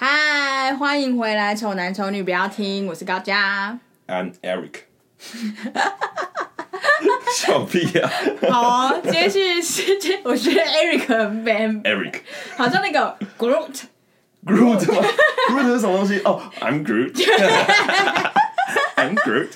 嗨，欢迎回来，丑男丑女不要听，我是高佳。I'm Eric。笑屁呀、啊！好哦，接续是接，我觉得 Eric 很 man。Eric，好像那个 Groot。Groot 吗？Groot 是什么东西？哦、oh,，I'm Groot。I'm Groot。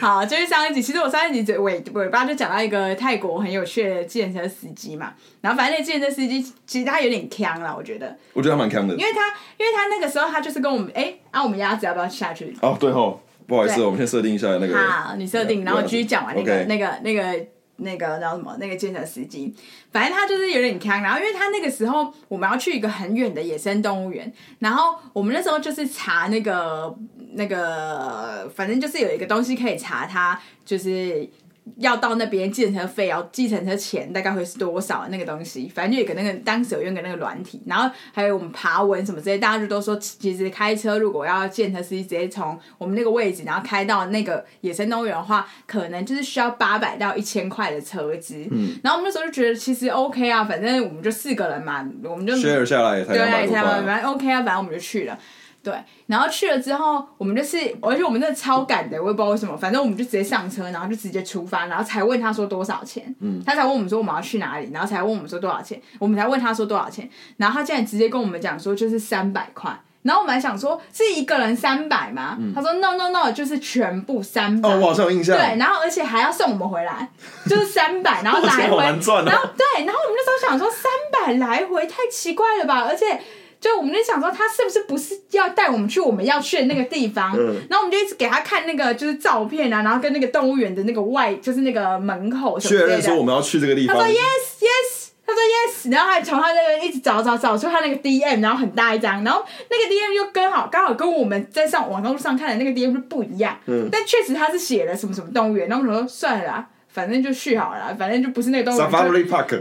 好，就是上一集，其实我上一集尾尾巴就讲到一个泰国很有趣的计程车司机嘛，然后反正那计程车司机其实他有点坑了，我觉得。我觉得他蛮坑的。因为他，因为他那个时候他就是跟我们，哎、欸，啊，我们鸭子要不要下去？哦，对吼，不好意思，我们先设定一下那个。好，你设定，然后继续讲完那个.那个、那个。那个叫什么？那个计程车司机，反正他就是有点坑。然后，因为他那个时候我们要去一个很远的野生动物园，然后我们那时候就是查那个那个，反正就是有一个东西可以查他，就是。要到那边计程车费，要计程车钱大概会是多少那个东西？反正就有个那个当时有用个那个软体，然后还有我们爬文什么之类，大家就都说，其实开车如果要计程车司机直接从我们那个位置，然后开到那个野生动物园的话，可能就是需要八百到一千块的车资。嗯，然后我们那时候就觉得其实 OK 啊，反正我们就四个人嘛，我们就 share 下来也才两百多块，反正 OK 啊，反正我们就去了。对，然后去了之后，我们就是，而且我们真的超赶的，我也不知道为什么，反正我们就直接上车，然后就直接出发，然后才问他说多少钱，嗯，他才问我们说我们要去哪里，然后才问我们说多少钱，我们才问他说多少钱，然后他竟然直接跟我们讲说就是三百块，然后我们还想说是一个人三百吗？嗯，他说 no no no，就是全部三百。哦，我好像有印象。对，然后而且还要送我们回来，就是三百，然后 来回，然后对，然后我们那时候想说三百来回太奇怪了吧，而且。就我们就想说，他是不是不是要带我们去我们要去的那个地方？嗯。然后我们就一直给他看那个就是照片啊，然后跟那个动物园的那个外，就是那个门口什么的。确认说我们要去这个地方。他说 yes yes，他说 yes，然后还从他那个一直找找找出他那个 DM，然后很大一张，然后那个 DM 又刚好刚好跟我们在上网络上看的那个 DM 就不一样。嗯。但确实他是写了什么什么动物园，然后我们说算了啦。反正就去好了，反正就不是那个动物园。Safari Park，Safari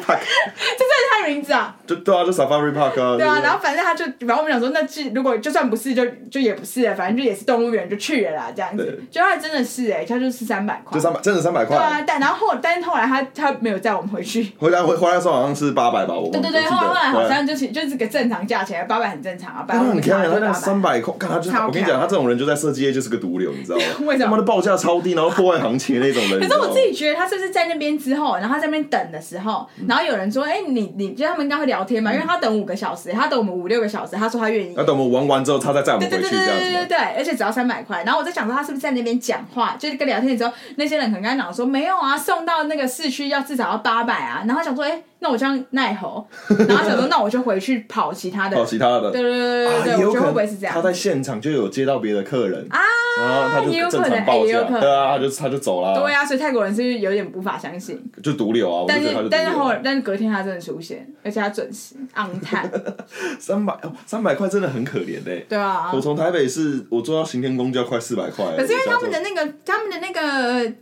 Park，这是他的名字啊。就对啊，就 Safari Park 啊。对啊，然后反正他就，然后我们想说，那如果就算不是，就就也不是了，反正就也是动物园，就去了啦，这样子。就他真的是哎、欸，他就是三百块。就三百，真的三百块。对啊，但然后后，但是后来他他没有载我们回去。回来回回来的时候好像是八百吧，我。对对对，后来好像就是就是个正常价钱，八百很正常啊。你看他那三百块，看他就我跟你讲，他这种人就在设计业就是个毒瘤，你知道吗？为什么？他的报价超低，然后破坏行情那种人。可是我自己觉得，他是不是在那边之后，然后他在那边等的时候，然后有人说：“哎、欸，你你，就他们应该会聊天嘛？因为他等五个小时，他等我们五六个小时，他说他愿意。那等我们玩完之后，他再载我们回去这样子。对对对对对，而且只要三百块。然后我在想说，他是不是在那边讲话，就是跟聊天的时候，那些人可能跟他讲说没有啊，送到那个市区要至少要八百啊。然后想说，哎、欸。那我这样奈何，然后想说，那我就回去跑其他的，跑其他的，对对对对对，啊、我觉得会不会是这样？他在现场就有接到别的客人啊，然后他就正常报价，对啊，他就他就走了。对啊，所以泰国人是不是有点无法相信？就毒瘤啊！但是但是后来，但是隔天他真的出现，而且他准时 on time。三百哦，三百块真的很可怜嘞。对啊，我从台北是我坐到行天宫就要快四百块。可是因为他们的那个他们的那个。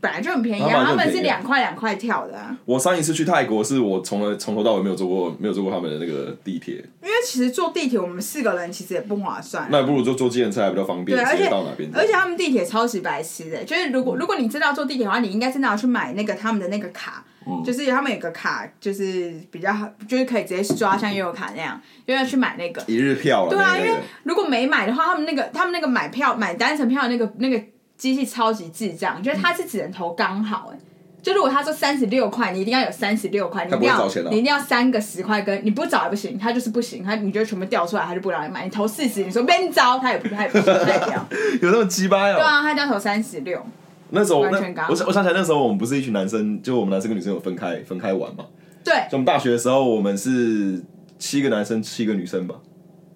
本来就很便宜啊，他们，是两块两块跳的啊。我上一次去泰国，是我从来从头到尾没有坐过，没有坐过他们的那个地铁。因为其实坐地铁，我们四个人其实也不划算。那不如坐坐计程车还比较方便，而且到哪边。而且他们地铁超级白痴的，就是如果如果你知道坐地铁的话，你应该真的要去买那个他们的那个卡，嗯、就是他们有个卡，就是比较好，就是可以直接刷像悠游卡那样，因为要去买那个一日票。对啊，因为如果没买的话，他们那个他们那个买票买单程票的那个那个。机器超级智障，觉得它是只能投刚好哎、欸，就如果他说三十六块，你一定要有三十六块，你一定要你一定要三个十块跟，你不找也不行，他就是不行，他你觉得全部掉出来，他就不让你买。你投四十，你说边招，他也不他也不行，他也不。有那么鸡巴呀？对啊，他就要投三十六。那时候完全刚好。我想我想起来那时候我们不是一群男生，就我们男生跟女生有分开分开玩嘛？对。就我们大学的时候，我们是七个男生七个女生吧。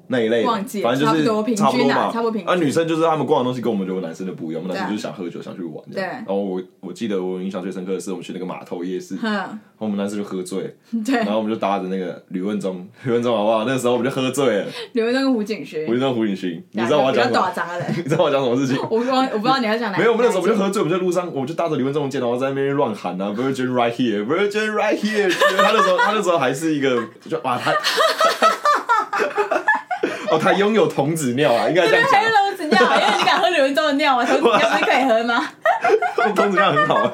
那一类，反正就是差不多嘛。差不多平均。啊，女生就是他们逛的东西跟我们觉得男生的不一样，我们男生就是想喝酒，想去玩。对。然后我我记得我印象最深刻的是我们去那个码头夜市，然后我们男生就喝醉，对。然后我们就搭着那个吕文忠，吕文忠好不好？那个时候我们就喝醉了。吕文忠跟胡景勋。胡景忠、胡景勋，你知道我要讲什么？你知道我要讲什么事情？我不我不知道你要讲哪。没有，我们那时候我们就喝醉，我们在路上，我们就搭着吕文忠的肩，然后在那边乱喊啊，Virgin right here，Virgin right here。他那时候他那时候还是一个，就哇他。哦，他拥有童子尿啊，应该这样讲。还有童子尿，因为你敢喝吕文中的尿吗？童子尿不是可以喝吗？童子尿很好，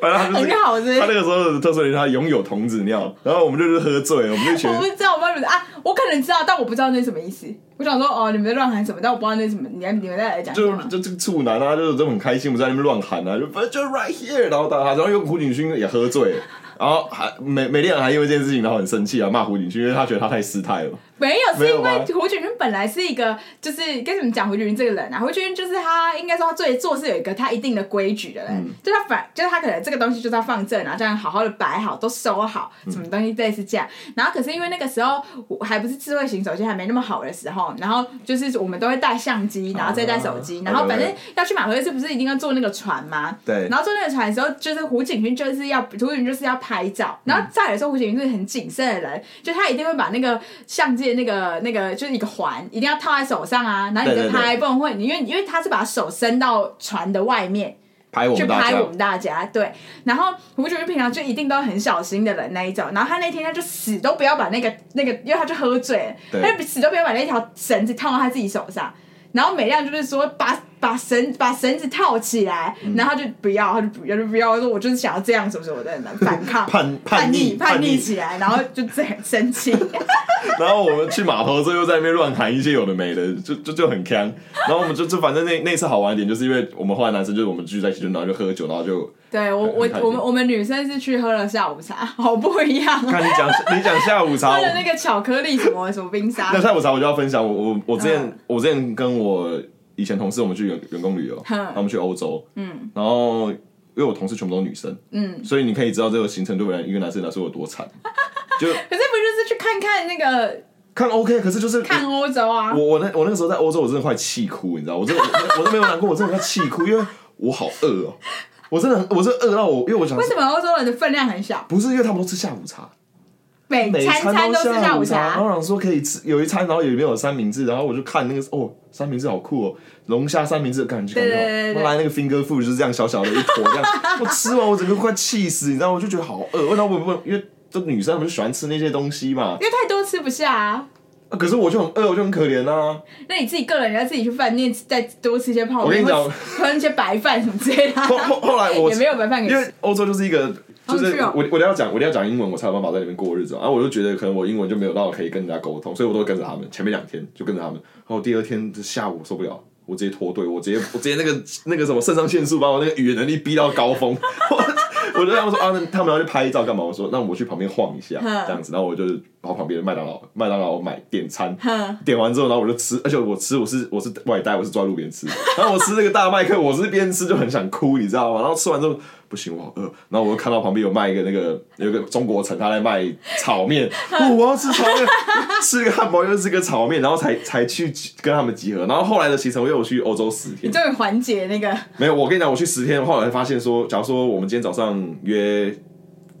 反正他就是。很好是是他那个时候的特色是他拥有童子尿，然后我们就是喝醉了，我们就觉得。我不知道，我不知道啊？我可能知道，但我不知道那什么意思。我想说哦，你们在乱喊什么？但我不知道那什么。你你们再来讲。就就这个处男啊，就是这很开心，我在那边乱喊啊，就反正就 right here，然后大家，然后又胡景勋也喝醉了。然后还美美丽人还因为这件事情然后很生气啊，骂胡景勋，因为他觉得他太失态了。没有，是因为胡景云本来是一个，就是跟你们讲胡景云这个人啊，胡景勋就是他应该说他最做事有一个他一定的规矩的人，嗯、就他反就是他可能这个东西就是要放正啊，这样好好的摆好都收好，什么东西类似这样。嗯、然后可是因为那个时候还不是智慧型手机还没那么好的时候，然后就是我们都会带相机，然后再带手机，啊、然后反正要去马头是不是一定要坐那个船吗？对。然后坐那个船的时候，就是胡景云就是要胡景云就是要拍照，然后再来说胡景云是很谨慎的人，就他一定会把那个相机的那个那个。就是一个环，一定要套在手上啊，然后你就拍，不然会你，因为因为他是把手伸到船的外面，拍我们大家，去拍我们大家，对。然后胡觉得平常就一定都很小心的人那一种，然后他那天他就死都不要把那个那个，因为他就喝醉，对他就死都不要把那条绳子套到他自己手上。然后美亮就是说把把绳把绳子套起来，嗯、然后他就不要，他就不要就不要，说我就是想要这样什么什么的反抗叛叛逆叛逆起来，然后就这很生气。然后我们去码头之后又在那边乱喊一些有的没的，就就就很坑。然后我们就就反正那那次好玩一点，就是因为我们后来男生就是我们聚在一起，就然后就喝酒，然后就对我我我们我们女生是去喝了下午茶，好不一样。看你讲你讲下午茶，喝了那个巧克力什么什么冰沙。那下午茶我就要分享，我我我之前、嗯、我之前跟我。以前同事我们去员员工旅游，他们去欧洲，嗯，然后因为我同事全部都是女生，嗯，所以你可以知道这个行程对我一个男生来说有多惨，就可是不就是去看看那个看 OK，可是就是看欧洲啊，我我那我那个时候在欧洲，我真的快气哭，你知道，我真的我都没有难过，我真的快气哭，因为我好饿哦，我真的我是饿到我，因为我想为什么欧洲人的分量很小？不是因为他们都吃下午茶。每餐餐都是下午茶，然后想说可以吃有一餐，然后里面有三明治，然后我就看那个哦，三明治好酷哦，龙虾三明治的感觉，后来那个 finger food 就是这样小小的一坨这样，我吃完我整个快气死，你知道，我就觉得好饿，然后我问，因为这女生她们就喜欢吃那些东西嘛，因为太多吃不下啊。可是我就很饿，我就很可怜啊。那你自己个人要自己去饭店再多吃一些泡面，我跟你讲，喝一些白饭什么之类的。后后后来我也没有白饭，因为欧洲就是一个。就是我，我都要讲，我都要讲英文，我才有办法在里面过日子。然后我就觉得，可能我英文就没有到可以跟人家沟通，所以我都会跟着他们。前面两天就跟着他们，然后第二天就下午受不了，我直接脱队，我直接我直接那个那个什么肾上腺素把我那个语言能力逼到高峰。我就跟他们说啊，那他们要去拍照干嘛？我说那我去旁边晃一下，这样子。然后我就跑旁边的麦当劳，麦当劳买点餐，点完之后，然后我就吃，而且我吃我是我是外带，我是坐在路边吃。然后我吃那个大麦克，我是边吃就很想哭，你知道吗？然后吃完之后。不行，我好饿。然后我又看到旁边有卖一个那个，有一个中国城，他在卖炒面。哦，我要吃炒面，吃一个汉堡又吃个炒面，然后才才去跟他们集合。然后后来的行程我又去欧洲十天，你终于缓解那个。没有，我跟你讲，我去十天，后来才发现说，假如说我们今天早上约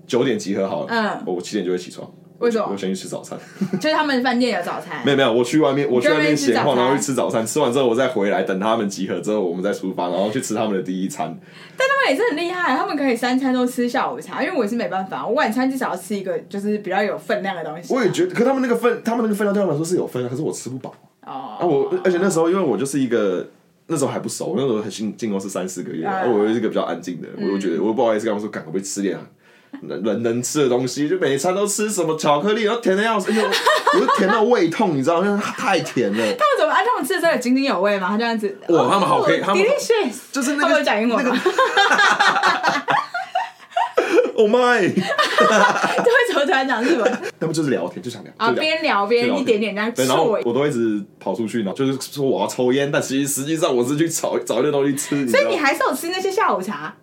九点集合好了，嗯，我七点就会起床。为什么？我先去吃早餐，就是他们饭店有早餐。没有没有，我去外面，我去外面闲晃，然后去吃早餐。吃完之后，我再回来等他们集合之后，我们再出发，然后去吃他们的第一餐。但他们也是很厉害，他们可以三餐都吃下午茶，因为我也是没办法，我晚餐至少要吃一个就是比较有分量的东西。我也觉得，可他们那个分，他们那个分量对他们来说是有分量，可是我吃不饱。哦。啊，我而且那时候因为我就是一个那时候还不熟，那时候很新进公司三四个月，而我又是一个比较安静的人，我就觉得我不好意思跟他们说，赶快被吃点。人能，能吃的东西，就每一餐都吃什么巧克力，然后甜的要死，哎呦，我就甜到胃痛，你知道吗？因为太甜了。他们怎么？啊，他们吃的时候有津津有味吗？他这样子。哇，他们好可以，他们就是那个讲英文吗？Oh my！为什么突然讲日文？他们就是聊天，就想聊啊，边聊边一点点这样。对，然后我都一直跑出去，然后就是说我要抽烟，但其实实际上我是去找找一些东西吃。所以你还是有吃那些下午茶。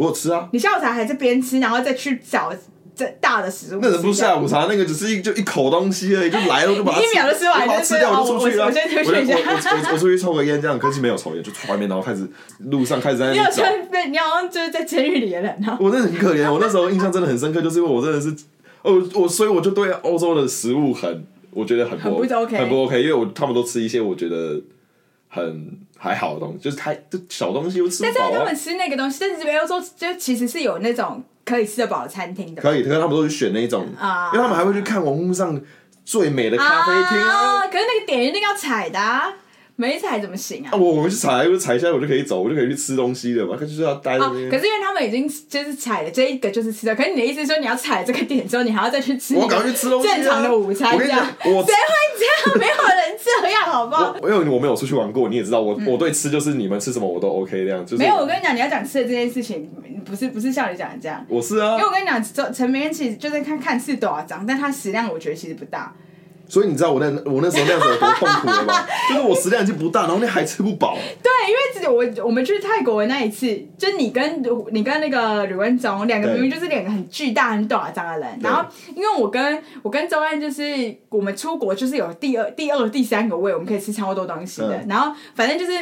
我有吃啊！你下午茶还是边吃，然后再去找这大的食物。那人不是下午茶，那个只是一就一口东西而已，就来了我就把它一秒就吃完，把它吃掉我就出去了。我先出去一下。我我出去抽个烟，这样可是没有抽烟，就出外面，然后开始路上开始在那里找。你有穿？你好像就是在监狱里的人。我真的很可怜，我那时候印象真的很深刻，就是因为我真的是，哦，我所以我就对欧洲的食物很，我觉得很不 OK，很不 OK，因为我他们都吃一些我觉得很。还好的东西，就是它就小东西又吃不饱。但是他们吃那个东西，但是欧洲就其实是有那种可以吃得饱的餐厅的。可以，可是他们都是选那种啊，因为他们还会去看网络上最美的咖啡厅啊。可是那个点一定要踩的，没踩怎么行啊？啊我我们去踩，就踩一下，我就可以走，我就可以去吃东西了嘛。他就是要待在那边、哦。可是因为他们已经就是踩了这一个就是吃的，可是你的意思是说你要踩这个点之后，你还要再去吃？我赶快去吃东西、啊。正常的午餐这样，谁会这样？没有人这样，好不好？因为我没有出去玩过，你也知道我，我、嗯、我对吃就是你们吃什么我都 OK 这样。就是、没有，我跟你讲，你要讲吃的这件事情，不是不是像你讲的这样。我是啊，因为我跟你讲，陈明其实就是看看似多少张，但他食量我觉得其实不大。所以你知道我那我那时候那样子有多痛苦了吗？就是我食量已经不大，然后那还吃不饱。对，因为自己我我们去泰国的那一次，就你跟你跟那个吕文忠两个明明就是两个很巨大很短张的人，然后因为我跟我跟周安就是我们出国就是有第二第二第三个胃，我们可以吃超多东西的。嗯、然后反正就是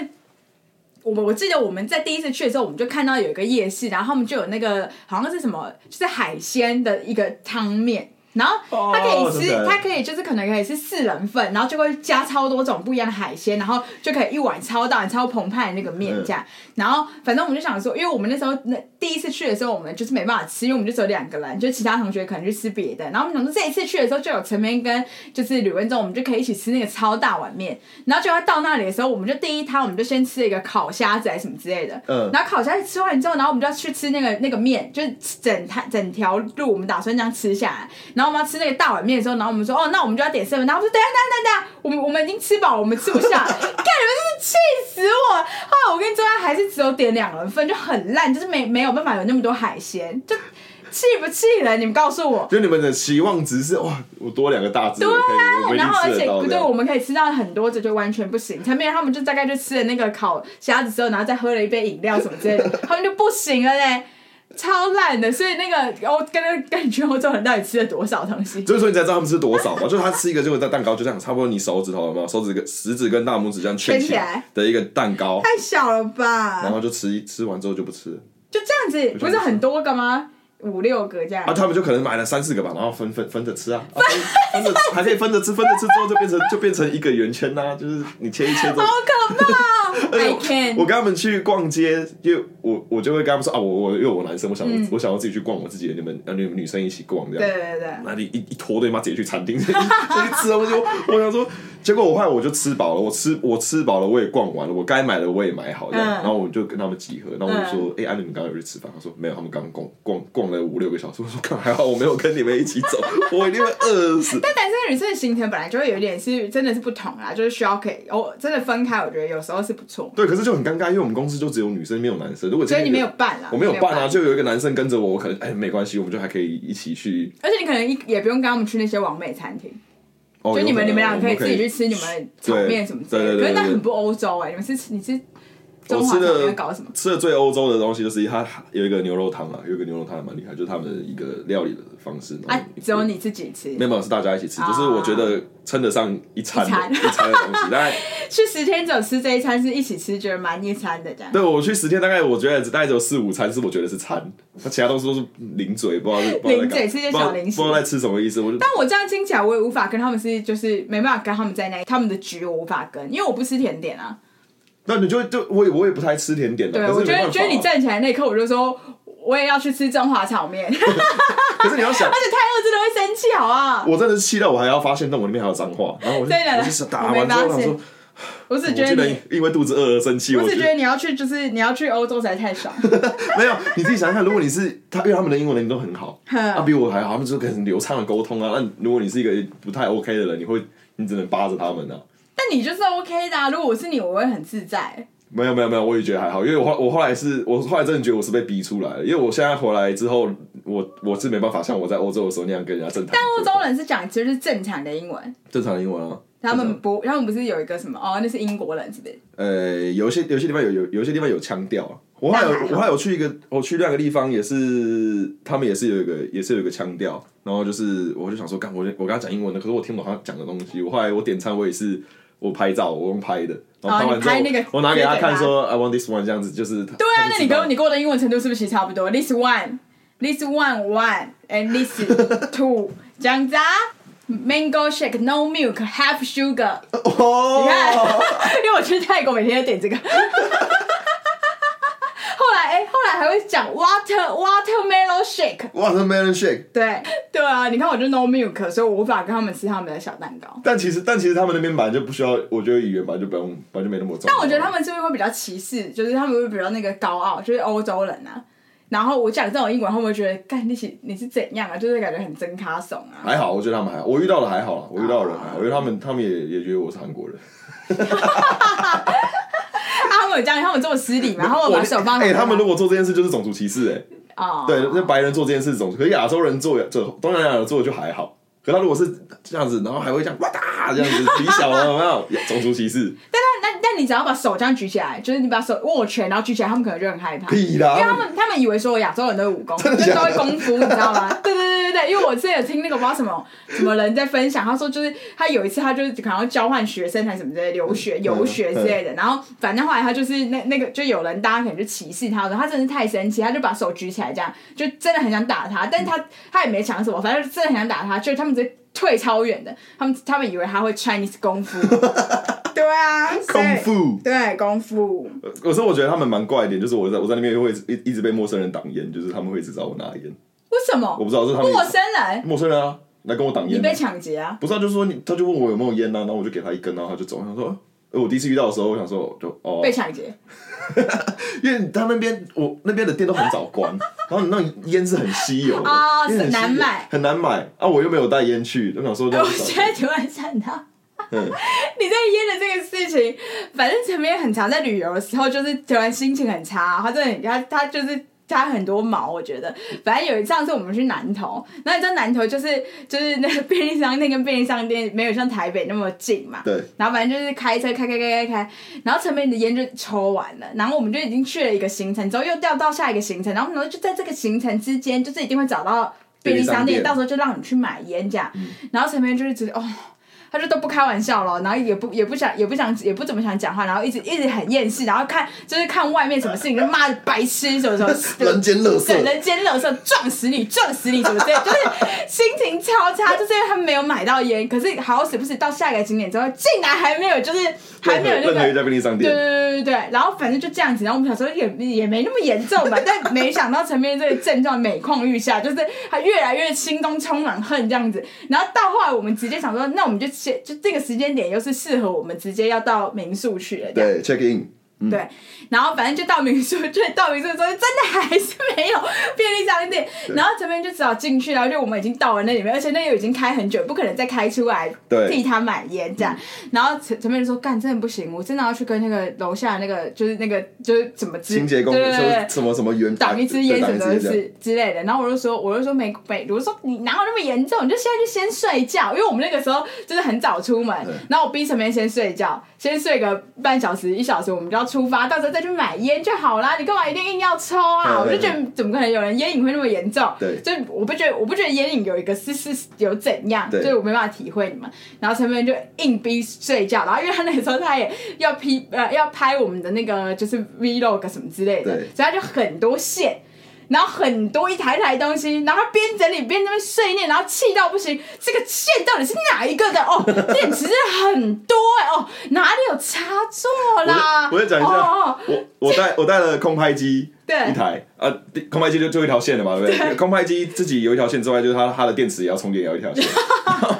我们我记得我们在第一次去的时候，我们就看到有一个夜市，然后他们就有那个好像是什么，就是海鲜的一个汤面。然后它可以吃，它可以就是可能可以是四人份，然后就会加超多种不一样的海鲜，然后就可以一碗超大、超澎湃的那个面这样。然后反正我们就想说，因为我们那时候那第一次去的时候，我们就是没办法吃，因为我们就只有两个人，就其他同学可能去吃别的。然后我们想说这一次去的时候，就有陈明跟就是吕文忠，我们就可以一起吃那个超大碗面。然后就要到那里的时候，我们就第一摊我们就先吃了一个烤虾子还是什么之类的。嗯。然后烤虾子吃完之后，然后我们就要去吃那个那个面，就是整摊整条路我们打算这样吃下来。然后我们要吃那个大碗面的时候，然后我们说哦，那我们就要点什么？然后我们说等下等下等下，我们我们已经吃饱了，我们吃不下。看你们真是气死我！后来我跟周安还是只有点两人份，就很烂，就是没没有办法有那么多海鲜，就气不气人？你们告诉我，就你们的期望值是哇，我多两个大只，对啊，然后而且不对，我们可以吃到很多，这就完全不行。前面他们就大概就吃了那个烤虾子之后，然后再喝了一杯饮料什么之类的，他们就不行了嘞。超烂的，所以那个欧跟那个跟你去欧洲人到底吃了多少东西？就是说你才知道他们吃多少嘛？就是他吃一个就是在蛋糕就这样，差不多你手指头有没有？手指跟食指跟大拇指这样圈起来的一个蛋糕，太小了吧？然后就吃一吃完之后就不吃了，就这样子，不是很多个吗？五六个这样啊？他们就可能买了三四个吧，然后分分分着吃啊，啊 分着还可以分着吃，分着吃之后就变成就变成一个圆圈呐、啊，就是你切一切好可怕。I can. 我跟他们去逛街，因为我我就会跟他们说啊，我我因为我男生，我想、嗯、我想要自己去逛我自己的，你们啊你们女生一起逛这样。对对对。那你一一坨对妈直接去餐厅 去吃东西，我想说，结果我后来我就吃饱了，我吃我吃饱了，我也逛完了，我该买的我也买好这样，嗯、然后我就跟他们集合，然后我就说，哎、嗯，安、欸啊、你们刚刚有去吃饭？他说没有，他们刚刚逛逛逛了五六个小时。我说看还好我没有跟你们一起走，我一定会饿死。但男生女生的行程本来就会有一点是真的是不同啊，就是需要可以哦真的分开，我觉得有时候是不错。对，可是就很。尴尬，因为我们公司就只有女生，没有男生。如果所以你没有伴啊？我没有伴啊，就有一个男生跟着我，我可能哎没关系，我们就还可以一起去。而且你可能一也不用跟他们去那些网美餐厅，哦、就你们你们俩可以自己去吃你们炒面什么之类的。可是那很不欧洲哎、欸，你们是你是。我吃的吃的最欧洲的东西就是它有一个牛肉汤啊，有一个牛肉汤还蛮厉害，就是他们的一个料理的方式。啊，只有你自己吃？没有，是大家一起吃。就是我觉得称得上一餐一餐的东西。大概去十天只有吃这一餐是一起吃，觉得蛮一餐的这样。对，我去十天大概我觉得只有四五餐是我觉得是餐，那其他东西都是零嘴，不知道是零嘴吃些小零食，不知道在吃什么意思。我就但我这样听起来，我也无法跟他们是就是没办法跟他们在那他们的局，我无法跟，因为我不吃甜点啊。那你就就我也我也不太吃甜点的。对，我觉得觉得你站起来那一刻，我就说我也要去吃中华炒面。可是你要想，而且太饿真的会生气，好啊！我真的是气到我还要发现，那我里面还有脏话，然后我就我就是打完之后想说，我只觉得你因为肚子饿而生气。我只觉得你要去，就是你要去欧洲实在太爽。没有，你自己想一下，如果你是他，因为他们的英文能力都很好，他比我还好，他们就可以很流畅的沟通啊。那如果你是一个不太 OK 的人，你会你只能扒着他们啊。但你就是 OK 的啊！如果我是你，我会很自在。没有没有没有，我也觉得还好，因为我后我后来是，我后来真的觉得我是被逼出来的，因为我现在回来之后，我我是没办法像我在欧洲的时候那样跟人家正常。但欧洲人是讲其实是正常的英文，正常的英文啊。他们不，他们不是有一个什么哦，那是英国人是不是？呃，有些有些地方有有有些地方有腔调啊。我还有还我还有去一个，我去两个地方也是，他们也是有一个也是有一个腔调，然后就是我就想说，干我我跟他讲英文的，可是我听不懂他讲的东西。我后来我点餐我也是。我拍照，我用拍的，然后拍完之后，哦、那个我拿给他看，说 I want this one，这样子就是。对啊，那你跟你跟我的英文程度是不是其实差不多？This one，this one one，and this two，这样子啊？Mango shake，no milk，half sugar。哦。你看，因为我去泰国每天要点这个。还会讲 water watermelon shake watermelon shake。对对啊，你看我就 no milk，所以我无法跟他们吃他们的小蛋糕。但其实但其实他们那边本来就不需要，我觉得语言本来就不用，本来就没那么重。但我觉得他们是不是会比较歧视？就是他们会比较那个高傲，就是欧洲人啊。然后我讲这种英文，他们会觉得，干你是你是怎样啊？就是感觉很真卡怂啊。还好，我觉得他们还好，我遇到的还好，我遇到的人还好，我觉得他们他们也也觉得我是韩国人。他们有这样，他们这么失礼吗？然后我把手放。哎，他们如果做这件事就是种族歧视哎。哦。对，那白人做这件事种族，可是亚洲人做做东南亚人做就还好。可他如果是这样子，然后还会这样哇哒这样子 比小了，有没有？种族歧视。但但但但你只要把手这样举起来，就是你把手握拳，然后举起来，他们可能就很害怕。屁啦！因为他们他们以为说亚洲人都是武功，就是都会功夫，你知道吗？对对对对对，因为我之前有听那个不知道什么什么人在分享，他说就是他有一次他就是可能要交换学生还是什么之类留学游学之类的，然后反正后来他就是那那个就有人大家可能就歧视他，他真的是太神奇，他就把手举起来这样，就真的很想打他，但是他他也没抢什么，反正真的很想打他，就是他们直接。退超远的，他们他们以为他会 Chinese 功夫，对啊，功夫，对功夫。可是我觉得他们蛮怪一点，就是我在我在那边会一一直被陌生人挡烟，就是他们会一直找我拿烟。为什么？我不知道，是他们陌生人，陌生人啊，来跟我挡烟。你被抢劫啊？不是啊，就是说你，他就问我有没有烟啊，然后我就给他一根，然后他就走。他说，我第一次遇到的时候，我想说就哦，被抢劫。因为他那边我那边的店都很早关，然后你那烟是很稀有的，很难买，很难买啊！我又没有带烟去，我想说，我现在突然想到，嗯、你在烟的这个事情，反正前面很常在旅游的时候，就是突然心情很差，他真的，他他就是。加很多毛，我觉得。反正有一次，上次我们去南投，那你知道南投就是就是那个 便利商店跟便利商店没有像台北那么近嘛。对。然后反正就是开车开开开开开，然后陈美的烟就抽完了，然后我们就已经去了一个行程，之后又掉到下一个行程，然后我们就在这个行程之间，就是一定会找到便利商店，到时候就让你去买烟这样。嗯。然后陈美就是觉得哦。他就都不开玩笑了，然后也不也不想也不想也不怎么想讲话，然后一直一直很厌世，然后看就是看外面什么事情就骂白痴什么什么，人间乐色，对，人间乐色，撞死你，撞死你，什么之类，就是心情超差，就是因为他没有买到烟，可是好死不死到下一个景点之后，竟然还没有，就是还没有那个，对对对对对，然后反正就这样子，然后我们小时候也也没那么严重吧，但没想到陈斌这个症状每况愈下，就是他越来越心中充满恨这样子，然后到后来我们直接想说，那我们就。就这个时间点又是适合我们直接要到民宿去的，对，check in。嗯、对，然后反正就到民宿，就到民宿的时候，真的还是没有便利商店，然后这边就只好进去，然后就我们已经到了那里面，而且那又已经开很久，不可能再开出来替他买烟这样。然后陈陈明就说：“干，真的不行，我真的要去跟那个楼下那个，就是那个就是怎么清洁工，对对对，什么什么原挡一支烟什么之之类的。”然后我就说：“我就说没没，我就说你哪有那么严重？你就现在就先睡觉，因为我们那个时候就是很早出门，然后我逼陈明先睡觉，先睡个半小时一小时，我们就要。”出发，到时候再去买烟就好啦。你干嘛一定硬要抽啊？我就觉得怎么可能有人烟瘾会那么严重？对，就我不觉得，我不觉得烟瘾有一个是是有怎样，所以我没办法体会你们。然后陈明就硬逼睡觉，然后因为他那时候他也要批呃要拍我们的那个就是 Vlog 什么之类的，所以他就很多线。然后很多一台台东西，然后他边整理边在那边碎念，然后气到不行。这个线到底是哪一个的？哦，电池是很多哎哦，哪里有插座啦？我再讲一下，哦、我我带我带了空拍机，对，一台啊，空拍机就就一条线的嘛，对不对？对空拍机自己有一条线之外，就是它它的电池也要充电，也要一条线。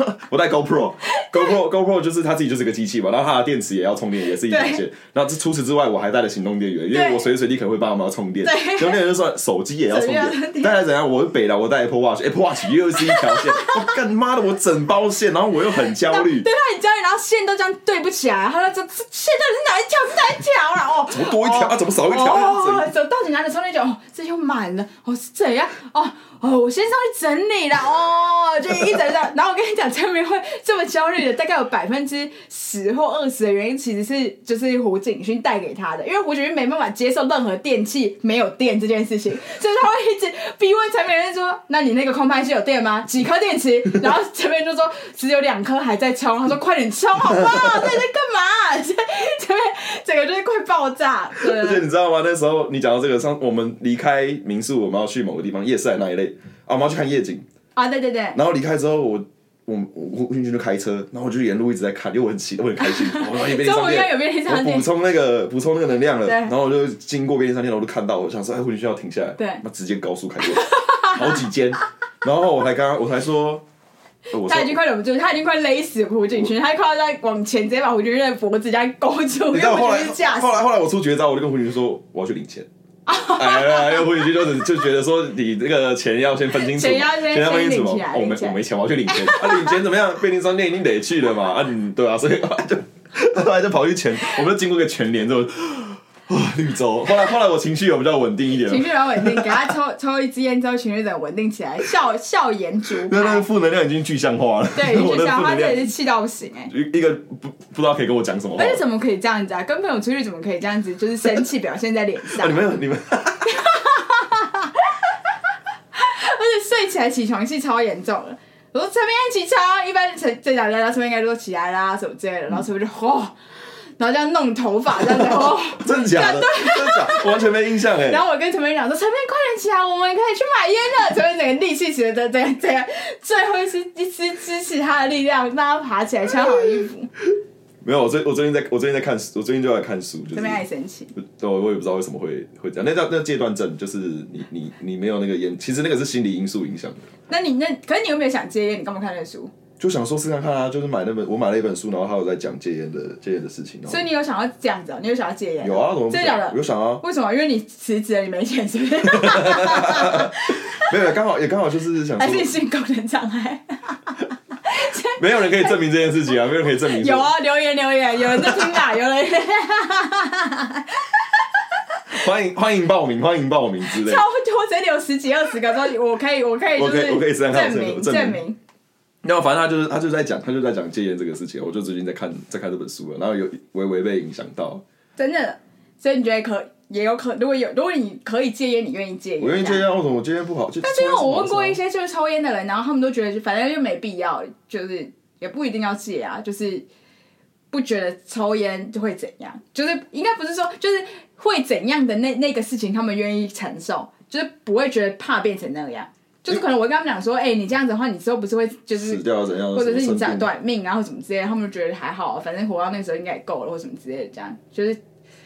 我带 GoPro，GoPro GoPro 就是它自己就是个机器嘛，然后它的电池也要充电，也是一条线。然后除此之外，我还带了行动电源，因为我随时随地可能会帮他们要充电。行动电源就算手机也要充电。带来怎样？我是北的，我带 Apple Watch，Apple Watch 又是一条线。我干妈的，我整包线，然后我又很焦虑。对，他很焦虑，然后线都这样对不起来。他说这这线到底是哪一条？是哪一条了？哦，怎么多一条啊？怎么少一条？哦，走到底哪里充电脚，哦，这又满了。哦，是这样。哦。哦，我先上去整理了哦，就一整整，然后我跟你讲，陈明会这么焦虑的，大概有百分之十或二十的原因，其实是就是胡景勋带给他的，因为胡景勋没办法接受任何电器没有电这件事情，所以他会一直逼问陈明说：“那你那个空拍机有电吗？几颗电池？”然后陈明就说：“只有两颗还在充。”他说：“快点充好不好？这在干嘛？” 这这整个就是快爆炸。对，而且你知道吗？那时候你讲到这个，上我们离开民宿，我们要去某个地方夜市那一类。啊，我们要去看夜景啊，对对对。然后离开之后，我我我胡军就开车，然后我就沿路一直在看，因为我很喜我很开心。我 有便利商店，我补充那个补充那个能量了，然后我就经过便利商店，我就看到，我想说，哎，胡军需要停下来，对，那直接高速开过，好几间，然后我还刚刚我还说。他已经快忍不住，他已经快勒死胡锦勋，他快要在往前直接把胡锦勋的脖子这样勾住。你知道后来后来后来我出绝招，我就跟胡锦勋说我要去领钱。哎呀，因为胡锦勋就是就觉得说你这个钱要先分清楚，钱要先分清楚。我没我没钱，我要去领钱。啊，领钱怎么样？便利商店一定得去的嘛。啊，你对啊，所以 就后来就跑去钱，我们就经过一个全联之后。哇，绿洲！后来后来我情绪有比较稳定一点，情绪比较稳定，给他抽抽一支烟之后，情绪等稳定起来，笑 笑颜逐开。那那个负能量已经具象化了，对，具象化，这也是气到不行哎。一个不不知道可以跟我讲什么话，而且怎么可以这样子啊？跟朋友出去怎么可以这样子？就是生气表现在脸上。你们有你们，而且睡起来起床气超严重了。我说陈明起床，一般陈这两家陈明应该都起来啦，什么之类的，然后陈明就嚯。然后这样弄头发，这样子 哦，真的假的？对，真的假的？我完全没印象哎。然后我跟陈明讲说：“陈明，快点起来，我们可以去买烟了。”陈明整个力气起来，这样这样这样，最后一丝一丝支持他的力量，让他爬起来穿好衣服。没有，我最我最近在我最近在看书，我最近就在看书。陈明爱生气。对，我也不知道为什么会会这样。那叫那戒断症，就是你你你没有那个烟，其实那个是心理因素影响的。那你那可是你有没有想戒烟？你干嘛看那个书？就想说试看看啊，就是买那本我买了一本书，然后他有在讲戒烟的戒烟的事情。所以你有想要这样子啊？你有想要戒烟？有啊，怎么真的假的？有想啊？为什么？因为你辞职了，你没钱，是不是？没有，刚好也刚好就是想说。还是性功能障碍？没有人可以证明这件事情啊！没有人可以证明。有啊，留言留言，有人在听啊，有人。欢迎欢迎报名，欢迎报名之类。超多，这里有十几二十个，说我可以，我可以，我可以，我可以证明证明。然后反正他就是他就在讲他就在讲戒烟这个事情，我就最近在看在看这本书了，然后有微微被影响到。真的，所以你觉得可也有可，如果有如果你可以戒烟，你愿意戒烟？我愿意戒烟，为什么我戒烟不好？但是因为我问过一些就是抽烟的人，然后他们都觉得反正又没必要，就是也不一定要戒啊，就是不觉得抽烟就会怎样，就是应该不是说就是会怎样的那那个事情，他们愿意承受，就是不会觉得怕变成那样。就是可能我跟他们讲说，哎、欸，你这样子的话，你之后不是会就是死掉怎样，或者是你长短命，然后什么之类的，他们觉得还好，反正活到那个时候应该也够了，或什么之类的。这样就是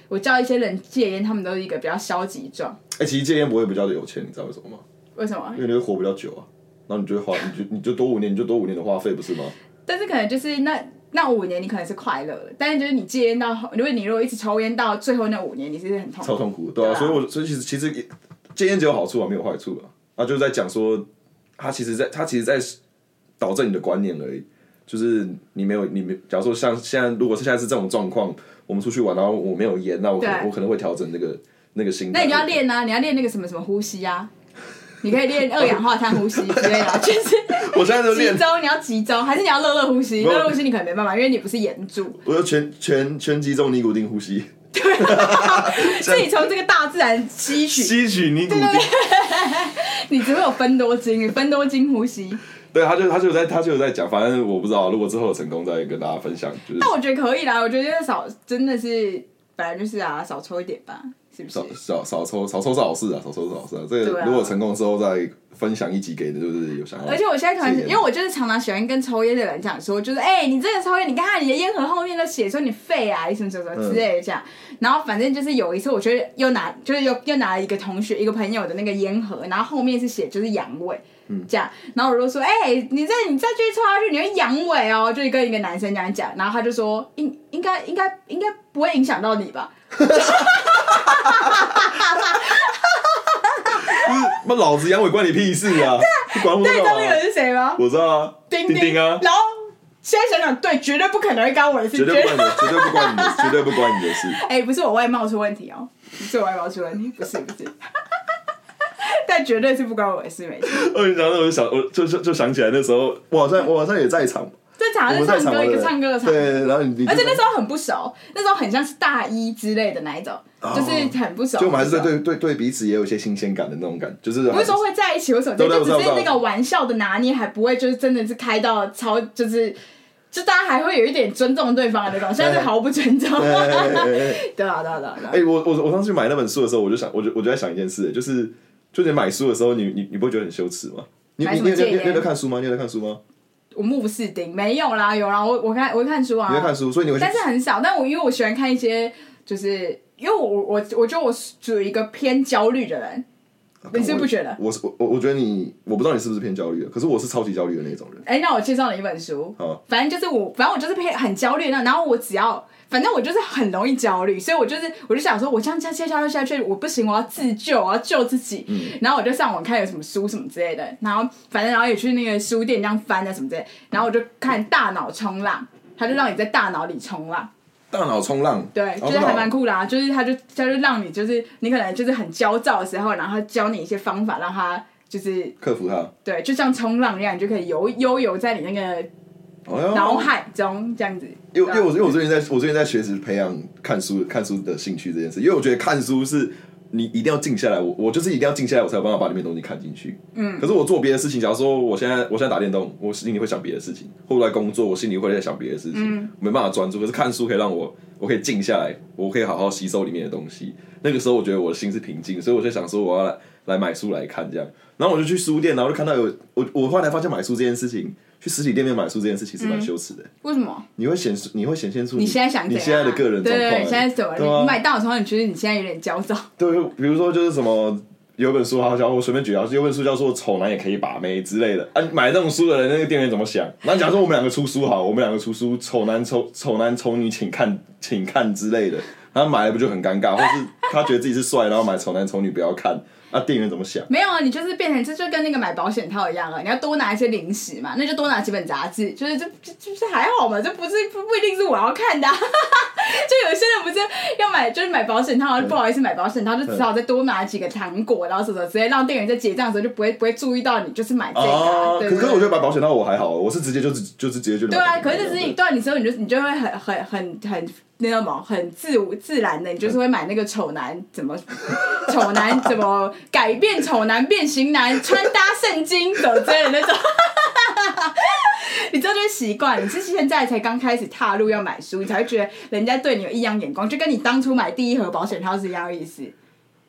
我叫一些人戒烟，他们都是一个比较消极状。哎、欸，其实戒烟不会比较的有钱，你知道为什么吗？为什么？因为你会活比较久啊，然后你就会花，你就你就多五年，你就多五年的花费，不是吗？但是可能就是那那五年你可能是快乐的，但是就是你戒烟到，如果你如果一直抽烟到最后那五年，你是很痛苦，超痛苦的，对啊。对啊，所以我所以其实其实戒烟只有好处啊，没有坏处啊。啊，就是在讲说。他其实在，他其实在导正你的观念而已。就是你没有，你没，假如说像现在，如果是现在是这种状况，我们出去玩，然后我没有烟，那我可能对我可能会调整那个那个心态。那你要练啊，你要练那个什么什么呼吸啊？你可以练二氧化碳呼吸之类的，就是 我现在就练。集中，你要集中，还是你要乐乐呼吸？乐乐呼吸你可能没办法，因为你不是眼住。我要全全全集中尼古丁呼吸。对，所以从这个大自然吸取吸取尼古丁，你只会有分多精，分多精呼吸。对，他就他就在他就在讲，反正我不知道，如果之后有成功再跟大家分享。就是，那我觉得可以啦，我觉得少真的是本来就是啊，少抽一点吧。是不是？少少少抽少抽是好事啊，少抽是好事啊。这个如果成功之后再分享一集给的，就是有想要。而且我现在可能是因为我就是常常喜欢跟抽烟的人讲说，就是哎、欸，你这个抽烟，你看看你的烟盒后面都写说你肺癌什么什么之类的这样。嗯、然后反正就是有一次，我觉得又拿就是又又拿了一个同学一个朋友的那个烟盒，然后后面是写就是阳痿，嗯，这样。然后我就说，哎、欸，你再你再继续抽下去，你会阳痿哦，就跟一个男生这样讲。然后他就说，应应该应该应该不会影响到你吧。不是，老子阳痿关你屁事啊！你管我干嘛？对，知道那个人是谁吗？我知道啊，丁丁啊。然后现在想想，对，绝对不可能会关我的事，绝对不关你，绝对不关你的，绝对不关你的事。哎，不是我外貌出问题哦，不是我外貌出问题，不是不是，但绝对是不关我的事，没错。我跟你讲，那我就想，我就就就想起来那时候，我好像我好像也在场。在场在唱歌，一个唱歌的场。对，然后你，而且那时候很不熟，那时候很像是大一之类的那一种，就是很不熟。就我们还是对对对对彼此也有一些新鲜感的那种感，就是不是说会在一起，为什么？就只是那个玩笑的拿捏还不会，就是真的是开到超，就是就大家还会有一点尊重对方的那种，现在是毫不尊重。对啊对啊对啊！哎，我我我上次买那本书的时候，我就想，我就我就在想一件事，就是就你买书的时候，你你你不会觉得很羞耻吗？你你你你你在看书吗？你有在看书吗？我目不识丁，没有啦，有啦，我我看我会看书啊，你会看书，所以你会，但是很少。但我因为我喜欢看一些，就是因为我我我觉得我属于一个偏焦虑的人。你是不觉得？我是我我我觉得你，我不知道你是不是偏焦虑的，可是我是超级焦虑的那种人。哎、欸，那我介绍你一本书，好反正就是我，反正我就是偏很焦虑那，然后我只要，反正我就是很容易焦虑，所以我就是，我就想说，我这样这样接下去下去，我不行，我要自救，我要救自己。嗯。然后我就上网看有什么书什么之类的，然后反正然后也去那个书店这样翻啊什么之类的，然后我就看《大脑冲浪》，他就让你在大脑里冲浪。大脑冲浪，对，就是还蛮酷的啊！就是他就他就让你就是你可能就是很焦躁的时候，然后他教你一些方法，让他就是克服它。对，就像冲浪一样，你就可以游悠游在你那个脑海中这样子。因为因为我因为我最近在我最近在学习培养看书看书的兴趣这件事，因为我觉得看书是。你一定要静下来，我我就是一定要静下来，我才有办法把里面东西看进去。嗯，可是我做别的事情，假如说我现在我现在打电动，我心里会想别的事情；或者在工作，我心里会在想别的事情，嗯、没办法专注。可是看书可以让我，我可以静下来，我可以好好吸收里面的东西。那个时候，我觉得我的心是平静，所以我就想说，我要来来买书来看这样。然后我就去书店，然后就看到有我，我后来发现买书这件事情。去实体店面买书这件事情是蛮羞耻的。为什么？你会显你会显现出你现在想你现在的个人状况。现在怎么？你买到的时候，你觉得你现在有点焦躁。对，比如说就是什么，有本书好像我随便举啊，有本书叫做《丑男也可以把妹》之类的啊。买这种书的人，那个店员怎么想？那假如说我们两个出书好，我们两个出书，丑男丑丑男丑女，请看请看之类的，他买了不就很尴尬？或是他觉得自己是帅，然后买丑男丑女不要看。那、啊、店员怎么想？没有啊，你就是变成这就跟那个买保险套一样啊，你要多拿一些零食嘛，那就多拿几本杂志，就是这这就是还好嘛，这不是不不一定是我要看的，啊，就有些人不是要买就是买保险套，就不好意思买保险套，就只好再多拿几个糖果，然后什么直接让店员在结账的时候就不会不会注意到你就是买这个，啊。可可是我觉得买保险套我还好，我是直接就是就是直接就。对啊，可是就是你对你之后你就你就会很很很很。那种嘛，很自自然的，你就是会买那个丑男怎么 丑男怎么改变丑男变型男穿搭圣经的之类的那种，你这就是习惯。你是现在才刚开始踏入要买书，你才会觉得人家对你有异样眼光，就跟你当初买第一盒保险套是一样意思。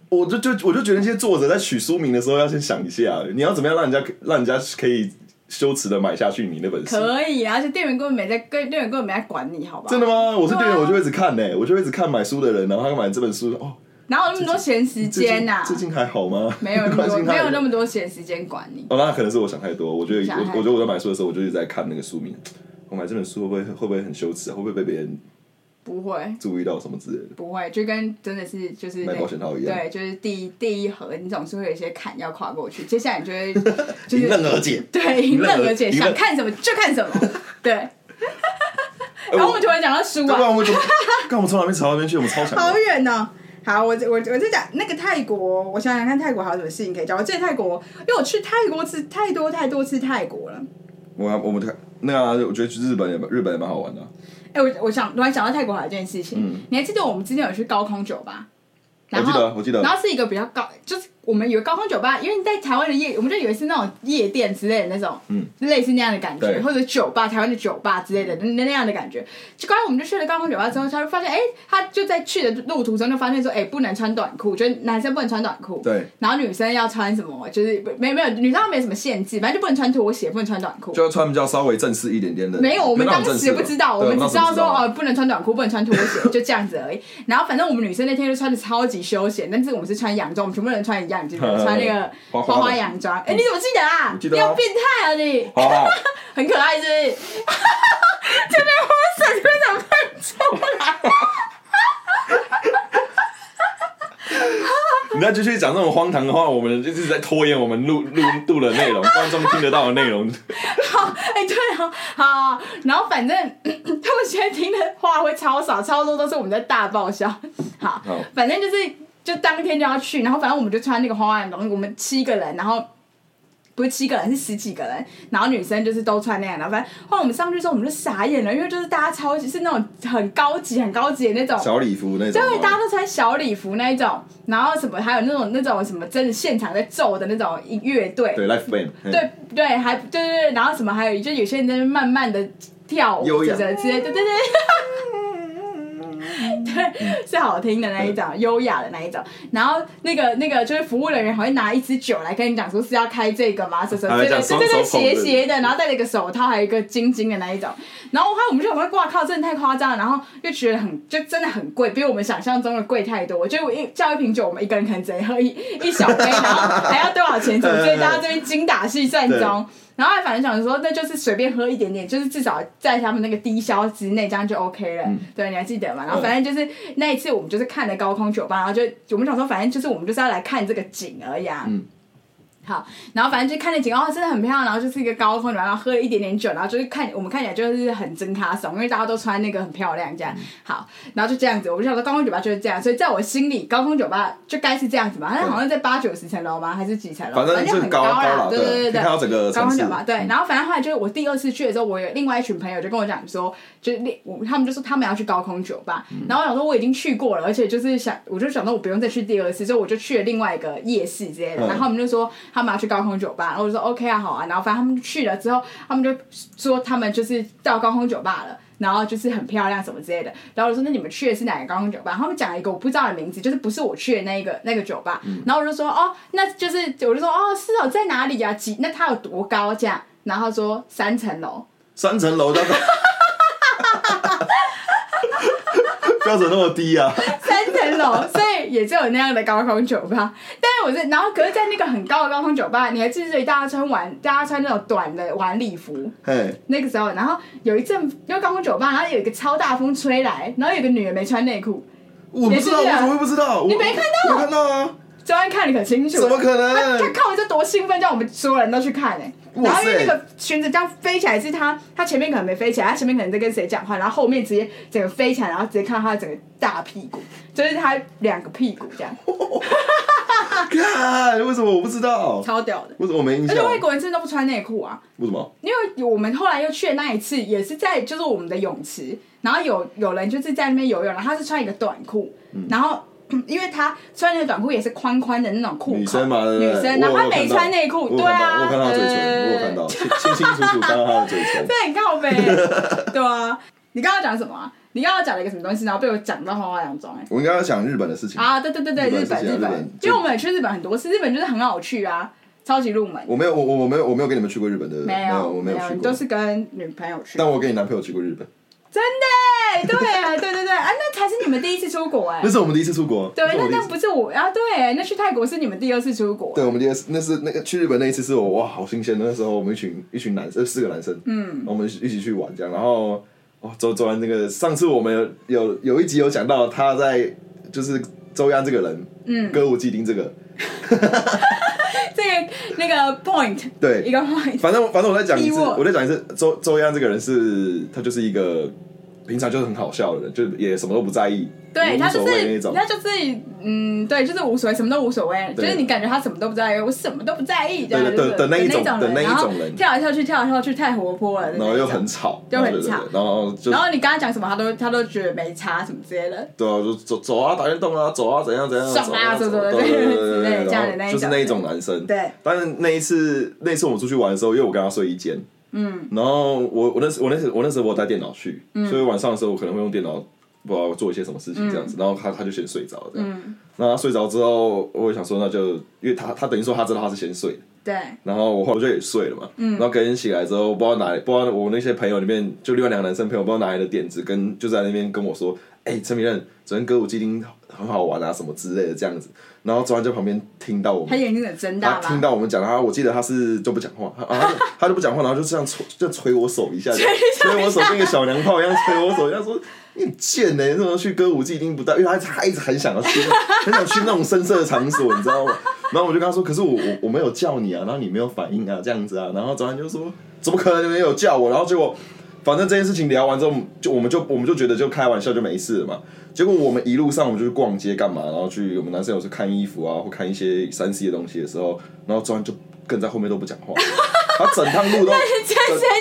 我就就我就觉得那些作者在取书名的时候要先想一下，你要怎么样让人家让人家可以。羞耻的买下去你那本书可以啊，而且店员根本没在，跟店员根本没在管你，好吧？真的吗？我是店员，我就一直看呢、欸，我就一直看买书的人，然后他买这本书哦。哪有那么多闲时间呐、啊？最近还好吗？没有那么多，没有那么多闲时间管你。哦，那可能是我想太多。我觉得我，我觉得我在买书的时候，我就一直在看那个书名。我买这本书会不会会不会很羞耻？会不会被别人？不会注意到什么之类的，不会，就跟真的是就是买保险套一样，对，就是第一第一盒，你总是会有一些坎要跨过去，接下来你就会 迎刃而解，对，迎刃而解，想看什么就看什么，对。然后我们突然讲到书啊，刚我们刚 我们从哪边吵到哪边去，我们超强，好远哦。好，我我我在讲那个泰国，我想想看泰国还有什么事情可以讲。我记得泰国，因为我去泰国次太多太多次泰国了。我我们泰那个，我觉得去日本也日本也蛮好玩的。哎、欸，我我想我还想到泰国还有一件事情，嗯、你还记得我们之前有去高空酒吧？然后我记得，我记得，然后是一个比较高，就是。我们以为高空酒吧，因为你在台湾的夜，我们就以为是那种夜店之类的那种，嗯，类似那样的感觉，或者酒吧，台湾的酒吧之类的那那样的感觉。就刚才我们就去了高空酒吧之后，他就发现，哎、欸，他就在去的路途中就发现说，哎、欸，不能穿短裤，就是男生不能穿短裤，对，然后女生要穿什么，就是没没有女生没有什么限制，反正就不能穿拖鞋，不能穿短裤，就要穿比较稍微正式一点点的。没有，我们当时也不知道，我们只知道说哦，不能穿短裤，不能穿拖鞋，就这样子而已。然后反正我们女生那天就穿的超级休闲，但是我们是穿洋装，我们全部人穿一样，就是穿那个。花花洋装，哎，你怎么记得啊？你要变态啊你！很可爱是不是？这边花洒这边怎么喷出来？你再继续讲这种荒唐的话，我们就是在拖延我们录录录的内容，观众听得到的内容。好，哎，对哦，好，然后反正他们现在听的话会超少，超多都是我们在大爆笑。好，反正就是。就当天就要去，然后反正我们就穿那个花花的东西，我们七个人，然后不是七个人，是十几个人，然后女生就是都穿那样，然后反正后来我们上去之后，我们就傻眼了，因为就是大家超级是那种很高级、很高级的那种小礼服那种，对，大家都穿小礼服那一种，然后什么还有那种那种什么真的现场在奏的那种乐队，对，live band，对对，还对对对，然后什么还有就有些人在那慢慢的跳舞，优雅之类，对对对。对，是好听的那一种，优雅的那一种。然后那个那个就是服务人员还会拿一支酒来跟你讲说是要开这个吗？什么什么，对对对对，斜斜的，然后戴了一个手套，还有一个金金的那一种。然后我看我们就我们挂靠，真的太夸张了。然后又觉得很就真的很贵，比我们想象中的贵太多。我觉得我一叫一瓶酒，我们一个人可能只能喝一一小杯，然后还要多少钱？所以大家这边精打细算中。然后反正想说，那就是随便喝一点点，就是至少在他们那个低消之内，这样就 OK 了。嗯、对，你还记得吗？然后反正就是那一次，我们就是看的高空酒吧，然后就我们想说，反正就是我们就是要来看这个景而已啊。嗯好，然后反正就看那景哦，真的很漂亮。然后就是一个高空，然后喝了一点点酒，然后就是看我们看起来就是很真卡怂，因为大家都穿那个很漂亮这样。好，然后就这样子，我就想说高空酒吧就是这样，所以在我心里，高空酒吧就该是这样子吧。它好像在八九十层楼吗？还是几层楼？反正就很高啦。对对对对，看到整个高空酒吧。对，然后反正后来就是我第二次去的时候，我有另外一群朋友就跟我讲说，就是我他们就说他们要去高空酒吧，然后我想说我已经去过了，而且就是想我就想说我不用再去第二次，所以我就去了另外一个夜市之类的。然后他们就说他们要去高空酒吧。然后我就说 OK 啊，好啊，然后反正他们去了之后，他们就说他们就是到高空酒吧了，然后就是很漂亮什么之类的。然后我说那你们去的是哪个高空酒吧？他们讲了一个我不知道的名字，就是不是我去的那个那个酒吧。嗯、然后我就说哦，那就是我就说哦，是哦，在哪里呀、啊？几？那它有多高？这样？然后说三层楼。三层楼的。标准那么低啊！三层楼，所以也就有那样的高空酒吧。但是我是，然后可是，在那个很高的高空酒吧，你还记得大家穿晚，大家穿那种短的晚礼服。嘿。那个时候，然后有一阵，因为高空酒吧，然后有一个超大风吹来，然后有个女人没穿内裤。我不知道，我怎么会不知道？你没看到？我看到啊！昨天看你可清楚。怎么可能？他他看完就多兴奋，叫我们所有人都去看哎。然后因为那个裙子这样飞起来，是他他前面可能没飞起来，他前面可能在跟谁讲话，然后后面直接整个飞起来，然后直接看到他的整个大屁股，就是他两个屁股这样。看，为什么我不知道？超屌的。为什么我没印象？而且外国人真的都不穿内裤啊？为什么？因为我们后来又去的那一次，也是在就是我们的泳池，然后有有人就是在那边游泳，然后他是穿一个短裤，嗯、然后。因为他穿那个短裤也是宽宽的那种裤，女生嘛，女生，然后他没穿内裤，对啊，我看到嘴唇，我看到清清清楚楚看到他的嘴唇，这很靠北，对啊。你刚刚讲什么啊？你刚刚讲了一个什么东西，然后被我讲到话当中哎。我应该要讲日本的事情啊，对对对对，日本日本，因为我们也去日本很多次，日本就是很好去啊，超级入门。我没有，我我没有，我没有跟你们去过日本的，没有，我没有去过，都是跟女朋友去。但我跟你男朋友去过日本。真的，对啊，对对对啊，那才是你们第一次出国哎。那是我们第一次出国。对，那那不是我啊，对，那去泰国是你们第二次出国。对，我们第二次，那是那个去日本那一次是我哇，好新鲜的。那时候我们一群一群男生，四个男生，嗯，我们一起去玩这样，然后哦，周周安那个上次我们有有有一集有讲到他在就是周安这个人，嗯，歌舞伎町这个。这个那个 point，对，一个 point。反正反正我在讲一次，我在讲一次，周周央这个人是，他就是一个。平常就是很好笑的人，就也什么都不在意，对他就是他就是嗯，对，就是无所谓，什么都无所谓，就是你感觉他什么都不在意，我什么都不在意，对对的那一种的那一种人，跳来跳去，跳来跳去，太活泼了，然后又很吵，又很吵，然后然后你刚刚讲什么，他都他都觉得没差什么之类的，对啊，就走走啊，打电动啊，走啊，怎样怎样，爽啊，走走对对对对，这样的那一种，就是那一种男生，对。但是那一次那一次我们出去玩的时候，因为我跟他睡一间。嗯，然后我我那时我那时我那时候我带电脑去，嗯、所以晚上的时候我可能会用电脑不知道做一些什么事情这样子，嗯、然后他他就先睡着这样，嗯、那他睡着之后，我也想说那就因为他他等于说他知道他是先睡的，对，然后我后来就也睡了嘛，嗯、然后隔天起来之后，不知道哪不知道我那些朋友里面就另外两个男生朋友不知道哪来的点子，跟就在那边跟我说，哎、欸，陈明任昨天歌舞伎町很好玩啊什么之类的这样子。然后昨晚在旁边听到我们，他眼睛很睁大，听到我们讲，他我记得他是就不讲话，啊，他就，他就不讲话，然后就这样捶，就捶我手一下，捶我手跟个小娘炮一样捶我手，一样说你很贱呢，那时候去歌舞伎町不带，因为他他一直很想要去，很想去那种深色的场所，你知道吗？然后我就跟他说，可是我我我没有叫你啊，然后你没有反应啊，这样子啊，然后昨晚就说怎么可能没有叫我？然后结果反正这件事情聊完之后，就我们就我们就觉得就开玩笑就没事了嘛。结果我们一路上我们就去逛街干嘛，然后去我们男生有时看衣服啊，或看一些三 C 的东西的时候，然后周安就跟在后面都不讲话，他整趟路都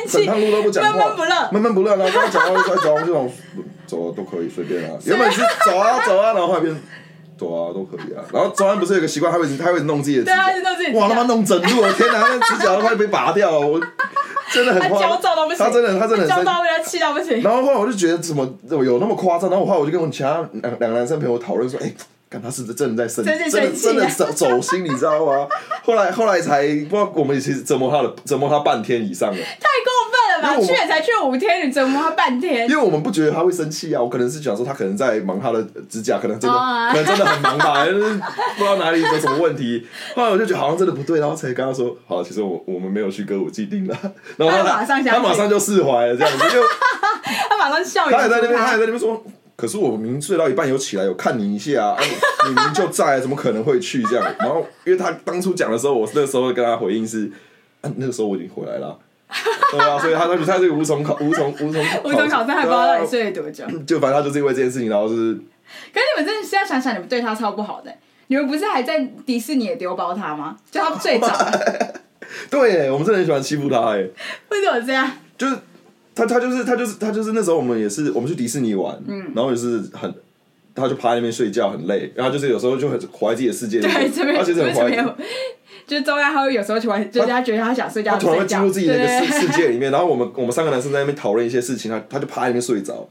整趟路都不讲话，闷闷不乐，闷闷不乐，然后跟他讲话就走，这种走啊都可以随便啊，原本是走啊走啊，然后后边走啊都可以啊，然后周安不是有个习惯，他会他会弄自己的指甲，哇他妈弄整路，我天哪，那指甲都快被拔掉了，我。真的很焦躁到不行。他真的，他真的焦躁，被他气到不行。然后后来我就觉得怎么有那么夸张？然后后来我就跟我其他两两个男生朋友讨论说，哎、欸。看他是真的在生，真的真的走 走心，你知道吗？后来后来才不知道，我们其实折磨他了，折磨他半天以上了。太过分了吧？去也才去五天，你折磨他半天。因为我们不觉得他会生气啊，我可能是想说他可能在忙他的指甲，可能真的、oh. 可能真的很忙吧，就 是不知道哪里有什么问题。后来我就觉得好像真的不对，然后才跟他说，好，其实我我们没有去歌舞伎町了。然后他他马上他马上就释怀了，这样子就 他马上笑，他也在那边，他也在那边说。可是我明明睡到一半有起来有看你一下啊，啊 你明明就在，怎么可能会去这样？然后因为他当初讲的时候，我那时候跟他回应是，啊，那个时候我已经回来了，对啊，所以他他他这个无从考无从无从无从考证，还不知道到底睡了多久。就反正他就是因为这件事情，然后就是。可是你们真的是要想想，你们对他超不好的，你们不是还在迪士尼也丢包他吗？就他睡着了。对，我们真的很喜欢欺负他，哎，为什么这样？就是。他他就是他就是他就是那时候我们也是我们去迪士尼玩，嗯、然后也是很，他就趴在那边睡觉很累，然后就是有时候就很活在自己的世界里面，对，这边其实很怀就是周亚他会有时候突然就是他觉得他想睡觉，他突然会进入自己的一个世 世界里面，然后我们我们三个男生在那边讨论一些事情，他他就趴在那边睡着，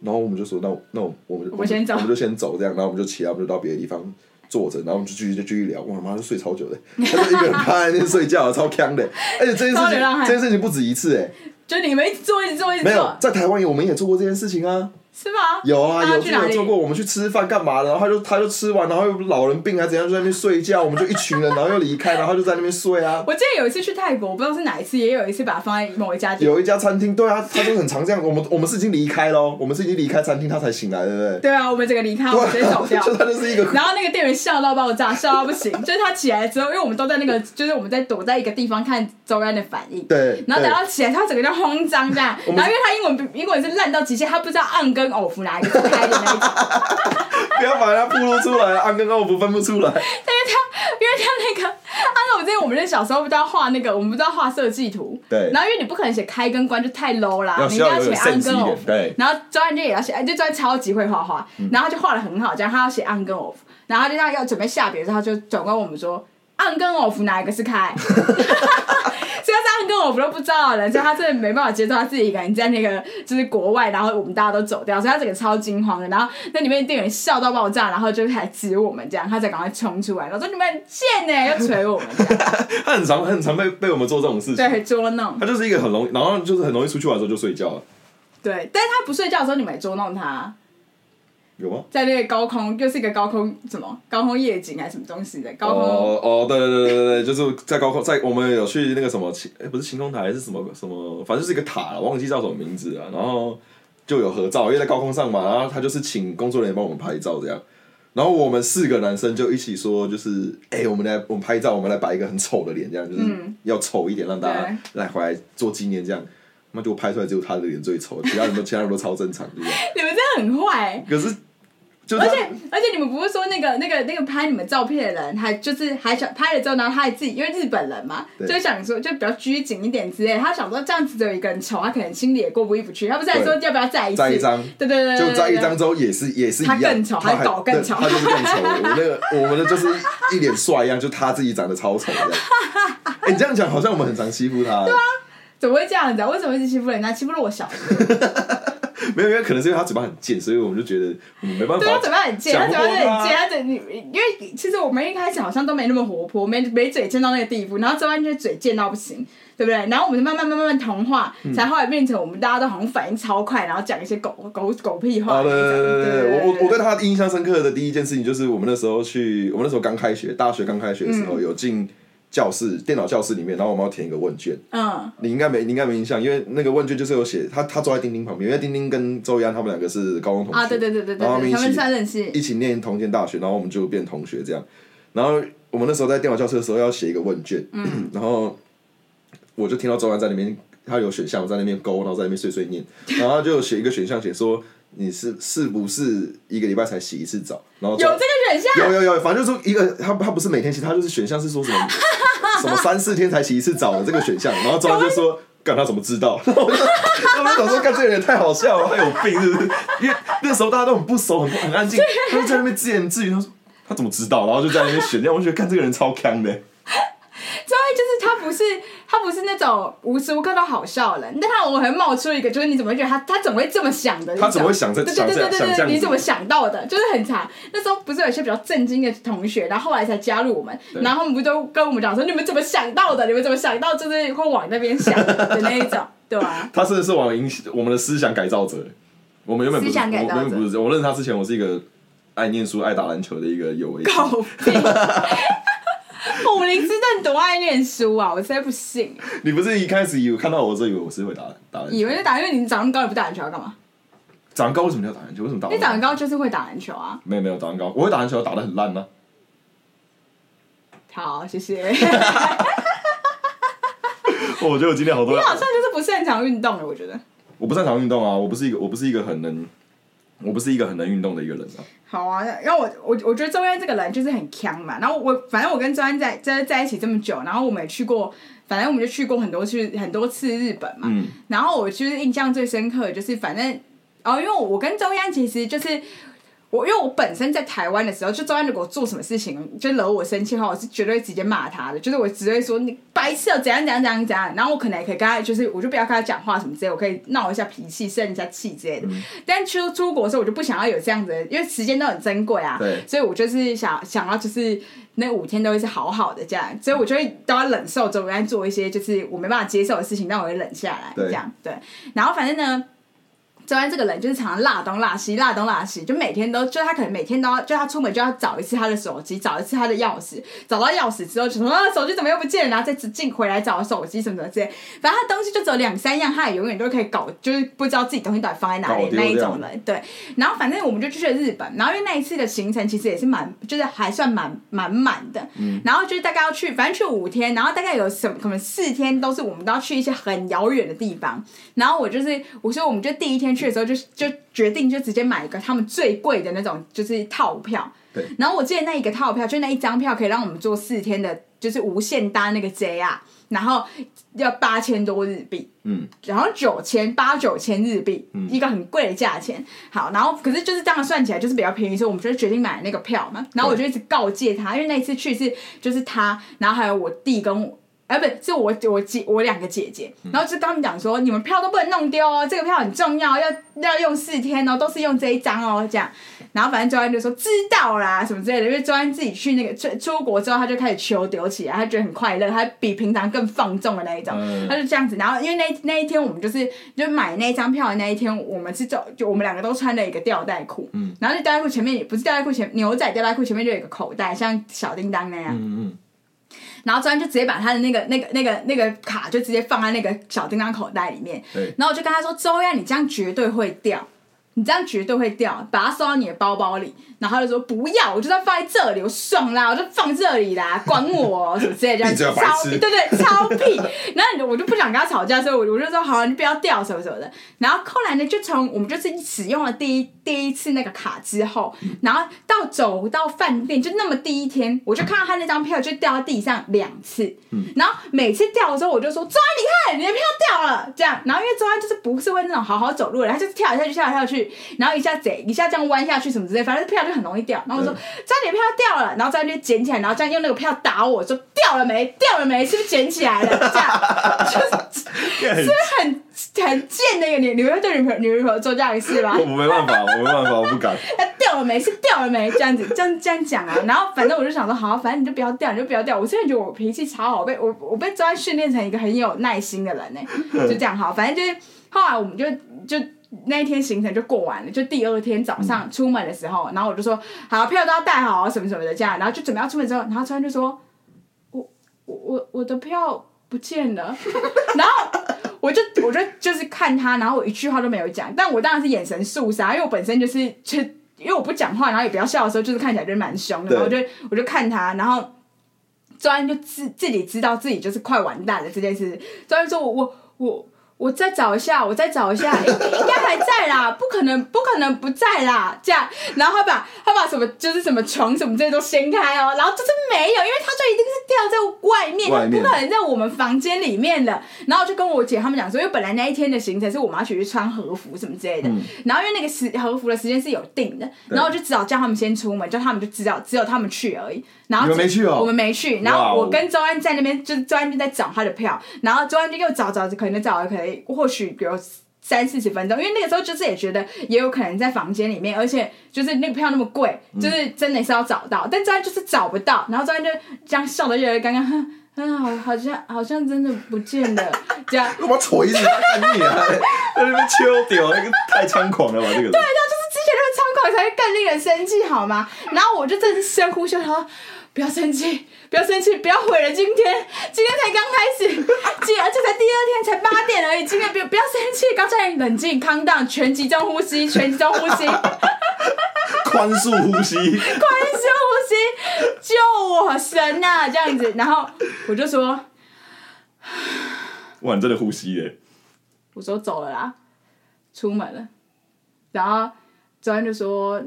然后我们就说那那我我们我们先走，我们就先走这样，然后我们就起来，我们就到别的地方坐着，然后我们就继续就继续聊，我他妈就睡超久的，他就一个人趴在那边睡觉，超锵的，而且这件事情这件事情不止一次哎。就你们一直做，一直做，一直做。没有，在台湾也我们也做过这件事情啊。是吗？有啊，有有做过。我们去吃饭干嘛的？然后他就他就吃完，然后又老人病啊怎样，就在那边睡觉。我们就一群人，然后又离开，然后就在那边睡啊。我记得有一次去泰国，我不知道是哪一次，也有一次把它放在某一家店。有一家餐厅，对啊，他就很常这样。我们我们是已经离开喽，我们是已经离开餐厅，他才醒来，对不对？对啊，我们整个离开，我们直接走掉。就他就是一个。然后那个店员笑到爆炸，笑到不行。就是他起来之后，因为我们都在那个，就是我们在躲在一个地方看周安的反应。对。然后等到起来，他整个就慌张这样。然后因为他英文英文是烂到极限，他不知道 on 跟 off 哪一个开的那个。不要把它暴露出来，on 跟 off 分不出来。因为他，因为他那个，按我之前我们那小时候不知道画那个，我们不知道画设计图。对。然后因为你不可能写开跟关，就太 low 啦，你一定要写 on 跟 off。对。然后周安就也要写，就周安超级会画画，然后他就画的很好，这样他要写 on 跟 off，然后他就这样要准备下笔的时候，他就转过我们说 on 跟 off 哪一个是开？所以他这样跟我服都不知道的人，所以他真的没办法接受他自己一个人在那个就是国外，然后我们大家都走掉，所以他整个超惊慌的。然后那里面店员笑到爆炸，然后就开始指我们这样，他才赶快冲出来，然后说你们很贱呢，要捶我们。他很常很常被被我们做这种事情，对，捉弄。他就是一个很容易，然后就是很容易出去玩的时候就睡觉了。对，但是他不睡觉的时候，你们也捉弄他。有吗？在那个高空，就是一个高空什么高空夜景还是什么东西的高空？哦哦，对对对对对，就是在高空，在我们有去那个什么晴，哎，不是晴空塔还是什么什么，反正就是一个塔，我忘记叫什么名字了。然后就有合照，因为在高空上嘛，然后他就是请工作人员帮我们拍照这样。然后我们四个男生就一起说，就是哎，我们来我们拍照，我们来摆一个很丑的脸，这样就是要丑一点，让大家来回来做纪念这样。那就拍出来只有他的脸最丑，其他人都其他人都超正常，对不对？你们真的很坏。可是。而且而且你们不是说那个那个那个拍你们照片的人，还就是还想拍了之后，然后他还自己因为日本人嘛，就想说就比较拘谨一点之类，他想说这样子只有一个人丑，他可能心里也过不意不去。他不是还说要不要再一次？再一张？对对对，就再一张之后也是也是一样，他更丑，还搞更丑，他就是更丑。我那个我们的就是一脸帅一样，就他自己长得超丑的。哎、欸，你这样讲好像我们很常欺负他。对啊，怎么会这样子啊？为什么一直欺负人家？欺负了我小 没有，因为可能是因为他嘴巴很贱，所以我们就觉得没办法。对，他嘴巴很贱，他嘴巴很贱，他嘴你，因为其实我们一开始好像都没那么活泼，没没嘴贱到那个地步，然后周安就嘴贱到不行，对不对？然后我们就慢慢慢慢慢同化，嗯、才后来变成我们大家都好像反应超快，然后讲一些狗狗狗屁话。对对对对对，我我我对他印象深刻的第一件事情就是我们那时候去，我们那时候刚开学，大学刚开学的时候、嗯、有进。教室电脑教室里面，然后我们要填一个问卷。嗯，你应该没，你应该没印象，因为那个问卷就是有写他，他坐在丁丁旁边，因为丁丁跟周一安他们两个是高中同学啊，对对对对对，然后他们一起一起念同间大学，然后我们就变同学这样。然后我们那时候在电脑教室的时候要写一个问卷，嗯、然后我就听到周一安在那边，他有选项我在那边勾，然后在那边碎碎念，然后就写一个选项写说。你是是不是一个礼拜才洗一次澡？然后有这个选项？有有有，反正就是说一个他他不是每天洗，他就是选项是说什么什么三四天才洗一次澡的这个选项。然后周安就说：“ 干他怎么知道？”然后我就想说：“干这个人也太好笑了，他有病是不是？”因为那时候大家都很不熟，很很安静，他就在那边自言自语。他说：“他怎么知道？”然后就在那边选，这样我觉得干这个人超坑的。周安就是他不是。他不是那种无时无刻都好笑的人，但他我很冒出一个，就是你怎么会觉得他他怎么会这么想的？他怎么会想这？对对对对你怎么想到的？就是很惨。那时候不是有些比较震惊的同学，然后后来才加入我们，然后他们不都跟我们讲说，你们怎么想到的？你们怎么想到就是会往那边想的 那一种，对吧？他是是往影我们的思想改造者。我们原本不是，我原本不是，我认识他之前，我是一个爱念书、爱打篮球的一个有为。武林之阵多爱念书啊！我实在不信。你不是一开始以为看到我这以为我是会打打篮球？以为是打，因为你长那么高，你不打篮球要干嘛？长高为什么要打篮球？为什么打？你长高就是会打篮球啊！没有没有，长高我会打篮球，打的很烂呢、啊。好，谢谢。我觉得我今天好多。你好像就是不擅长运动的，我觉得。我不擅长运动啊！我不是一个，我不是一个很能，我不是一个很能运动的一个人啊。好啊，然后我我我觉得周安这个人就是很强嘛。然后我反正我跟周安在在在一起这么久，然后我们也去过，反正我们就去过很多次很多次日本嘛。嗯。然后我就是印象最深刻的就是，反正哦，因为我跟周安其实就是。我因为我本身在台湾的时候，就周安如果做什么事情就惹我生气的话，我是绝对直接骂他的，就是我只会说你白痴哦，怎样怎样怎样怎样。然后我可能也可以跟他，就是我就不要跟他讲话什么之类，我可以闹一下脾气，生一下气之类的。嗯、但出出国的时候，我就不想要有这样子的，因为时间都很珍贵啊。对。所以我就是想想要就是那五天都会是好好的这样，所以我就会都要忍受周安做一些就是我没办法接受的事情，但我会忍下来这样。对。然后反正呢。周安这个人就是常常落东落西，落东落西，就每天都，就他可能每天都要，就他出门就要找一次他的手机，找一次他的钥匙，找到钥匙之后就说啊，手机怎么又不见了，然后再进回来找手机什么什么之类，反正他东西就只有两三样，他也永远都可以搞，就是不知道自己东西到底放在哪里那一种人，对。然后反正我们就去了日本，然后因为那一次的行程其实也是蛮，就是还算蛮蛮满的，嗯。然后就是大概要去，反正去五天，然后大概有什么可能四天都是我们都要去一些很遥远的地方，然后我就是我说我们就第一天去的时候就就决定就直接买一个他们最贵的那种就是套票，对。然后我记得那一个套票就那一张票可以让我们坐四天的，就是无限搭那个 JR，然后要八千多日币，嗯，然后九千八九千日币，嗯，一个很贵的价钱。好，然后可是就是这样算起来就是比较便宜，所以我们就决定买那个票嘛。然后我就一直告诫他，因为那一次去是就是他，然后还有我弟跟我。哎，不是，是我我姐我两个姐姐，然后就跟他们讲说，你们票都不能弄丢哦，这个票很重要，要要用四天哦，都是用这一张哦，这样。然后反正周安就说知道啦，什么之类的，因为周安自己去那个出出国之后，他就开始求丢起来，他觉得很快乐，他比平常更放纵的那一种，嗯、他就这样子。然后因为那那一天我们就是就买那张票的那一天，我们是走就我们两个都穿了一个吊带裤，嗯，然后那吊带裤前面也不是吊带裤前牛仔吊带裤前面就有一个口袋，像小叮当那样，嗯嗯。然后周安就直接把他的那个、那个、那个、那个卡就直接放在那个小叮当口袋里面。对。然后我就跟他说：“周安，你这样绝对会掉。”你这样绝对会掉，把它收到你的包包里，然后他就说不要，我就要放在这里，我爽啦，我就放这里啦，管我什么之类这样子，超屁，对对，超屁。然后我就不想跟他吵架，所以我我就说好，你不要掉什么什么的。然后后来呢，就从我们就是使用了第一第一次那个卡之后，然后到走到饭店，就那么第一天，我就看到他那张票就掉到地上两次，然后每次掉的时候，我就说周安，你看你的票掉了，这样。然后因为周安就是不是会那种好好走路的，他就是跳来跳去，跳来跳去。然后一下贼，一下这样弯下去什么之类，反正票就很容易掉。然后我说：“这张票掉了。”然后这样就捡起来，然后这样用那个票打我说：“掉了没？掉了没？是不是捡起来了？”这样 就是 很很贱的一个女，你会对女朋友女朋友做这样的事吗？我没办法，我没办法，我不敢。他掉了没？是掉了没？这样子，这样这样讲啊。然后反正我就想说，好，反正你就不要掉，你就不要掉。我现在觉得我脾气超好，被我我被周安训练成一个很有耐心的人呢。就这样好，反正就是后来我们就就。那一天行程就过完了，就第二天早上出门的时候，嗯、然后我就说好，票都要带好什么什么的这样，然后就准备要出门之后，然后突然就说，我我我我的票不见了，然后我就我就就是看他，然后我一句话都没有讲，但我当然是眼神肃杀，因为我本身就是就因为我不讲话，然后也不要笑的时候，就是看起来就是蛮凶的，然后我就我就看他，然后周安就自自己知道自己就是快完蛋了这件事，周安说我我我。我再找一下，我再找一下，应该还在啦，不可能，不可能不在啦，这样，然后他把他把什么就是什么床什么这些都掀开哦，然后就是没有，因为他就一定是掉在外面，外面。不可能在我们房间里面的。然后就跟我姐他们讲说，因为本来那一天的行程是我们要去穿和服什么之类的，嗯、然后因为那个时和服的时间是有定的，然后就只好叫他们先出门，叫他们就知道只有他们去而已。然后你们没去哦，我们没去。然后我跟周安在那边，就是周安就在找他的票，然后周安就又找找，可能找了可能或许比如三四十分钟，因为那个时候就是也觉得也有可能在房间里面，而且就是那个票那么贵，就是真的是要找到，嗯、但周安就是找不到。然后周安就这样笑得越来越尴尬，嗯，好，好像好像真的不见了，这样。我锤死他干你啊！在那边秋屌，那个太猖狂了吧？这个。对，他就是之前那么猖狂，才会更令人生气，好吗？然后我就真的是深呼吸，说。不要生气，不要生气，不要毁了今天。今天才刚开始，今而且才第二天，才八点而已。今天不不要生气，刚才冷静，calm down，全集中呼吸，全集中呼吸，宽恕呼吸，宽恕呼吸，救我神呐、啊！这样子，然后我就说，哇，你真的呼吸耶！我说走了啦，出门了，然后昨天就说。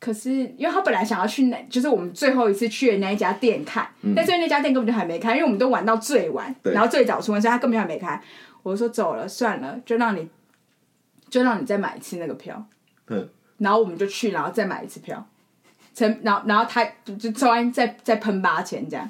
可是，因为他本来想要去那，就是我们最后一次去的那一家店看，嗯、但是那家店根本就还没开，因为我们都玩到最晚，然后最早出门，所以他根本就还没开。我就说走了，算了，就让你，就让你再买一次那个票。嗯、然后我们就去，然后再买一次票，成，然后然后他就周安再再喷八千这样。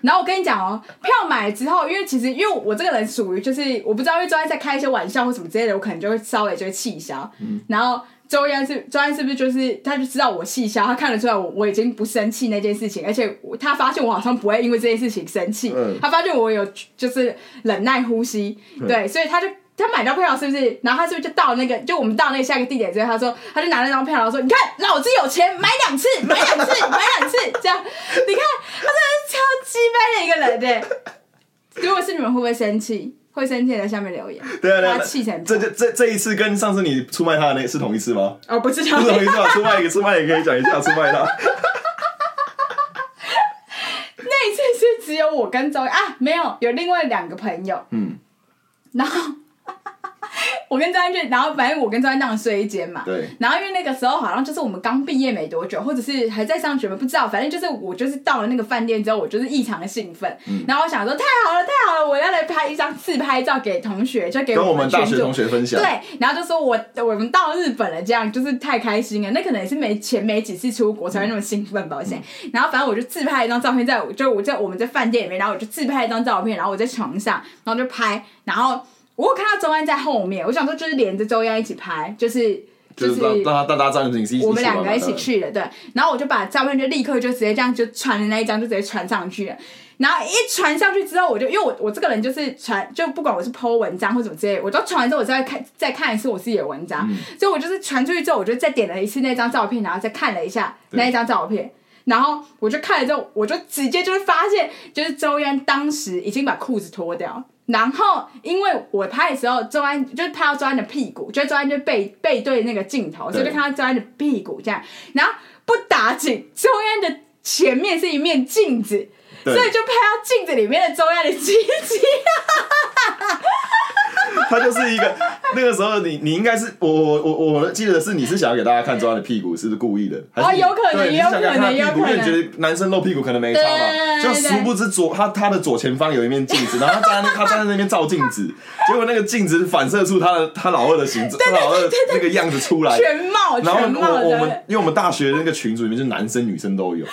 然后我跟你讲哦，票买了之后，因为其实因为我这个人属于就是我不知道，因为周安在开一些玩笑或什么之类的，我可能就会稍微就会气消，嗯、然后。周安是周安是不是就是他就知道我气消，他看得出来我我已经不生气那件事情，而且他发现我好像不会因为这件事情生气，嗯、他发现我有就是忍耐呼吸，嗯、对，所以他就他买到票是不是？然后他是不是就到那个就我们到那个下一个地点之后，他说他就拿那张票然后说，你看老子有钱买两次买两次买两次这样，你看他真的是超鸡掰的一个人对，如果是你们会不会生气？会生气在下面留言，对啊，对啊，气成这这这这一次跟上次你出卖他的那是同一次吗？哦，不是，不是同一次，出卖一个出卖也可以讲一下出卖他。那一次是只有我跟周啊，没有，有另外两个朋友，嗯，然后。我跟张安俊，然后反正我跟张安当时睡一间嘛。对。然后因为那个时候好像就是我们刚毕业没多久，或者是还在上学嘛，不知道。反正就是我就是到了那个饭店之后，我就是异常的兴奋。嗯。然后我想说太好了，太好了，我要来拍一张自拍照给同学，就给我们，跟我们大学同学分享。对。然后就说我我们到日本了，这样就是太开心了。那可能也是没前没几次出国才会那么兴奋，抱歉。嗯、然后反正我就自拍一张照片，在就我在我们在饭店里面，然后我就自拍一张照片，然后我在床上，然后就拍，然后。我看到周安在后面，我想说就是连着周安一起拍，就是就是让他大家站紧，我们两个一起去的，对。然后我就把照片就立刻就直接这样就传的那一张就直接传上去了。然后一传上去之后，我就因为我我这个人就是传，就不管我是 po 文章或什么之类，我都传完之后我再看再看一次我自己的文章。嗯、所以我就是传出去之后，我就再点了一次那张照片，然后再看了一下那一张照片，然后我就看了之后，我就直接就是发现，就是周安当时已经把裤子脱掉。然后，因为我拍的时候，周安就是拍到周安的屁股，就周安就背背对那个镜头，所以就看到周安的屁股这样。然后不打紧，周安的前面是一面镜子，所以就拍到镜子里面的周安的鸡鸡。他就是一个那个时候你，你你应该是我我我我记得是你是想要给大家看周安的屁股，是不是故意的？还是哦，有可能，有可能，有可能。因为你觉得男生露屁股可能没差嘛，就殊不知左他他的左前方有一面镜子，然后他站在他站在那边照镜子，结果那个镜子反射出他的他老二的形状，他老二那个样子出来，全貌，然后我我们因为我们大学那个群组里面就男生女生都有，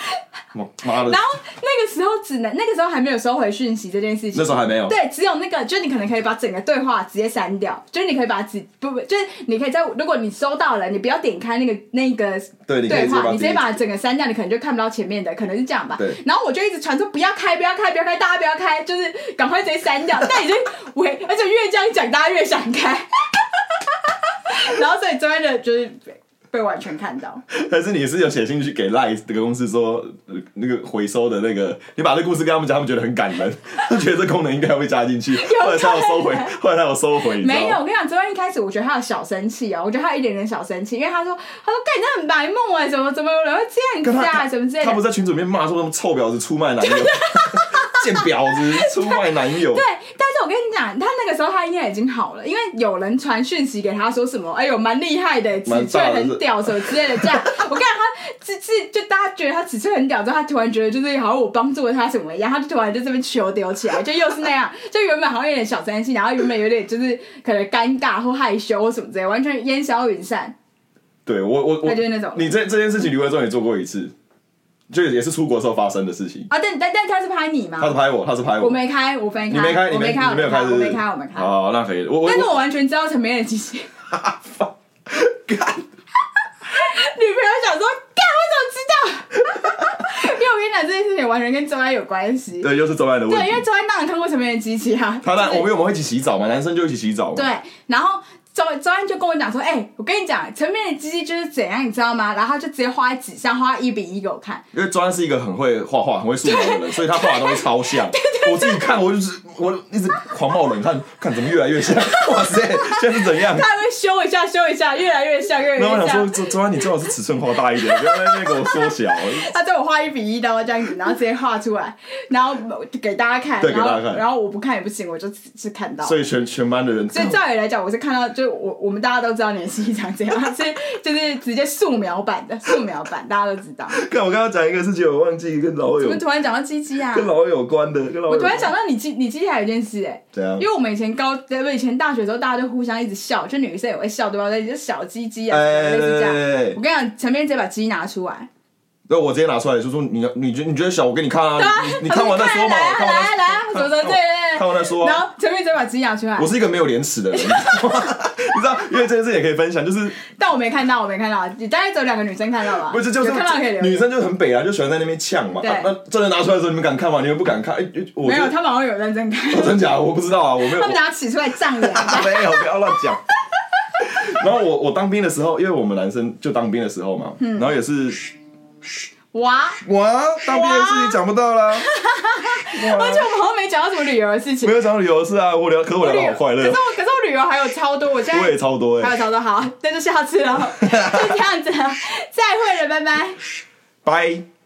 妈的。然后那个时候只能那个时候还没有收回讯息这件事情，那时候还没有，对，只有那个就你可能可以把整个对话直接。删掉，就是你可以把只不不，就是你可以在如果你收到了，你不要点开那个那个对话，你直接把整个删掉，你可能就看不到前面的，可能是这样吧。对。然后我就一直传说不要开，不要开，不要开，大家不要开，就是赶快直接删掉。但已经 喂，而且越这样讲，大家越想开。然后所以真的就是。被完全看到，但是你是有写信去给 Live 这个公司说，那个回收的那个，你把这故事跟他们讲，他们觉得很感人，他觉得这功能应该会加进去，后来他有收回，后来他有收回。没有，我跟你讲，昨天一开始我觉得他有小生气哦，我觉得他有一点点小生气，因为他说，他说，干你这很白目哎，怎么怎么有人会这样子啊，什么之类的。他不是在群组里面骂说什么臭婊子出卖男友。贱婊子出卖男友。对，但是我跟你讲，他那个时候他应该已经好了，因为有人传讯息给他说什么，哎呦蛮厉害的，尺寸很屌什么之类的。这样，我跟你讲，他是是就大家觉得他尺寸很屌之后，他突然觉得就是好像我帮助了他什么一样，他就突然就这边球丢起来，就又是那样，就原本好像有点小担心，然后原本有点就是可能尴尬或害羞或什么之类，完全烟消云散。对我我我，你这这件事情，刘慧中也做过一次。就也是出国时候发生的事情啊！但但但他是拍你吗？他是拍我，他是拍我。我没开，我没开。你没开，你没开，我没开，我没开，我没开。好，那可以。我但是我完全知道陈美的机器。干！女朋友想说，干，我怎么知道？因为我跟你讲这件事情完全跟周安有关系。对，又是周安的问题。对，因为周安当然看过陈美的机器啊。他那我们我们会一起洗澡嘛？男生就一起洗澡。对，然后。周周安就跟我讲说：“哎、欸，我跟你讲，陈面的鸡鸡就是怎样，你知道吗？然后他就直接画在纸上，画一比一给我看。因为周安是一个很会画画、很会素描的人，所以他画的东西超像。对对对，我自己看，我就是我一直狂冒冷汗，看怎么越来越像。哇塞，现在是怎样？他还会修一下，修一下，越来越像，越来越像。然后我想说，周周安，你最好是尺寸画大一点，不要在那边给我缩小。他对我画一比一的这样子，然后直接画出来，然后给大家看。对，给大家看。然后我不看也不行，我就只是看到。所以全全班的人，所以照理来讲，我是看到，就我我们大家都。知道你的机器长这样，是就是直接素描版的素描版，大家都知道。看我刚刚讲一个事情，我忘记跟老友。怎么突然讲到鸡鸡啊？跟老友有关的，跟老友。我突然想到你记你机器还有一件事哎、欸，怎样？因为我们以前高对不以前大学的时候，大家就互相一直笑，就女生也会笑对吧？在就小鸡鸡啊，类似这样。我跟你讲，陈面直接把鸡拿出来。对，我直接拿出来，就说你你觉你觉得小，我给你看啊。你你看完再说嘛。来来来来，什么什么对对。看完再说。然后陈编直接把鸡拿出来。我是一个没有廉耻的人。你知道，因为这件事也可以分享，就是，但我没看到，我没看到，你大概只有两个女生看到吧？不是，就是看到可以女生就很北啊，就喜欢在那边呛嘛。对，那真的拿出来的时候，你们敢看吗？你们不敢看？哎，我没有，他们好像有认真看。真假？我不知道啊，我没有。他们拿尺出来丈量。没有，不要乱讲。然后我我当兵的时候，因为我们男生就当兵的时候嘛，然后也是。哇哇，当兵的事情讲不到啦。而且我们好像没讲到什么旅游的事情。没有讲到旅游的事啊，我聊，可是我聊的好快乐。可是我，可是我旅游还有超多，我现在我也超多哎，还有超多，好，那就下次了，就这样子了，再会了，拜拜，拜。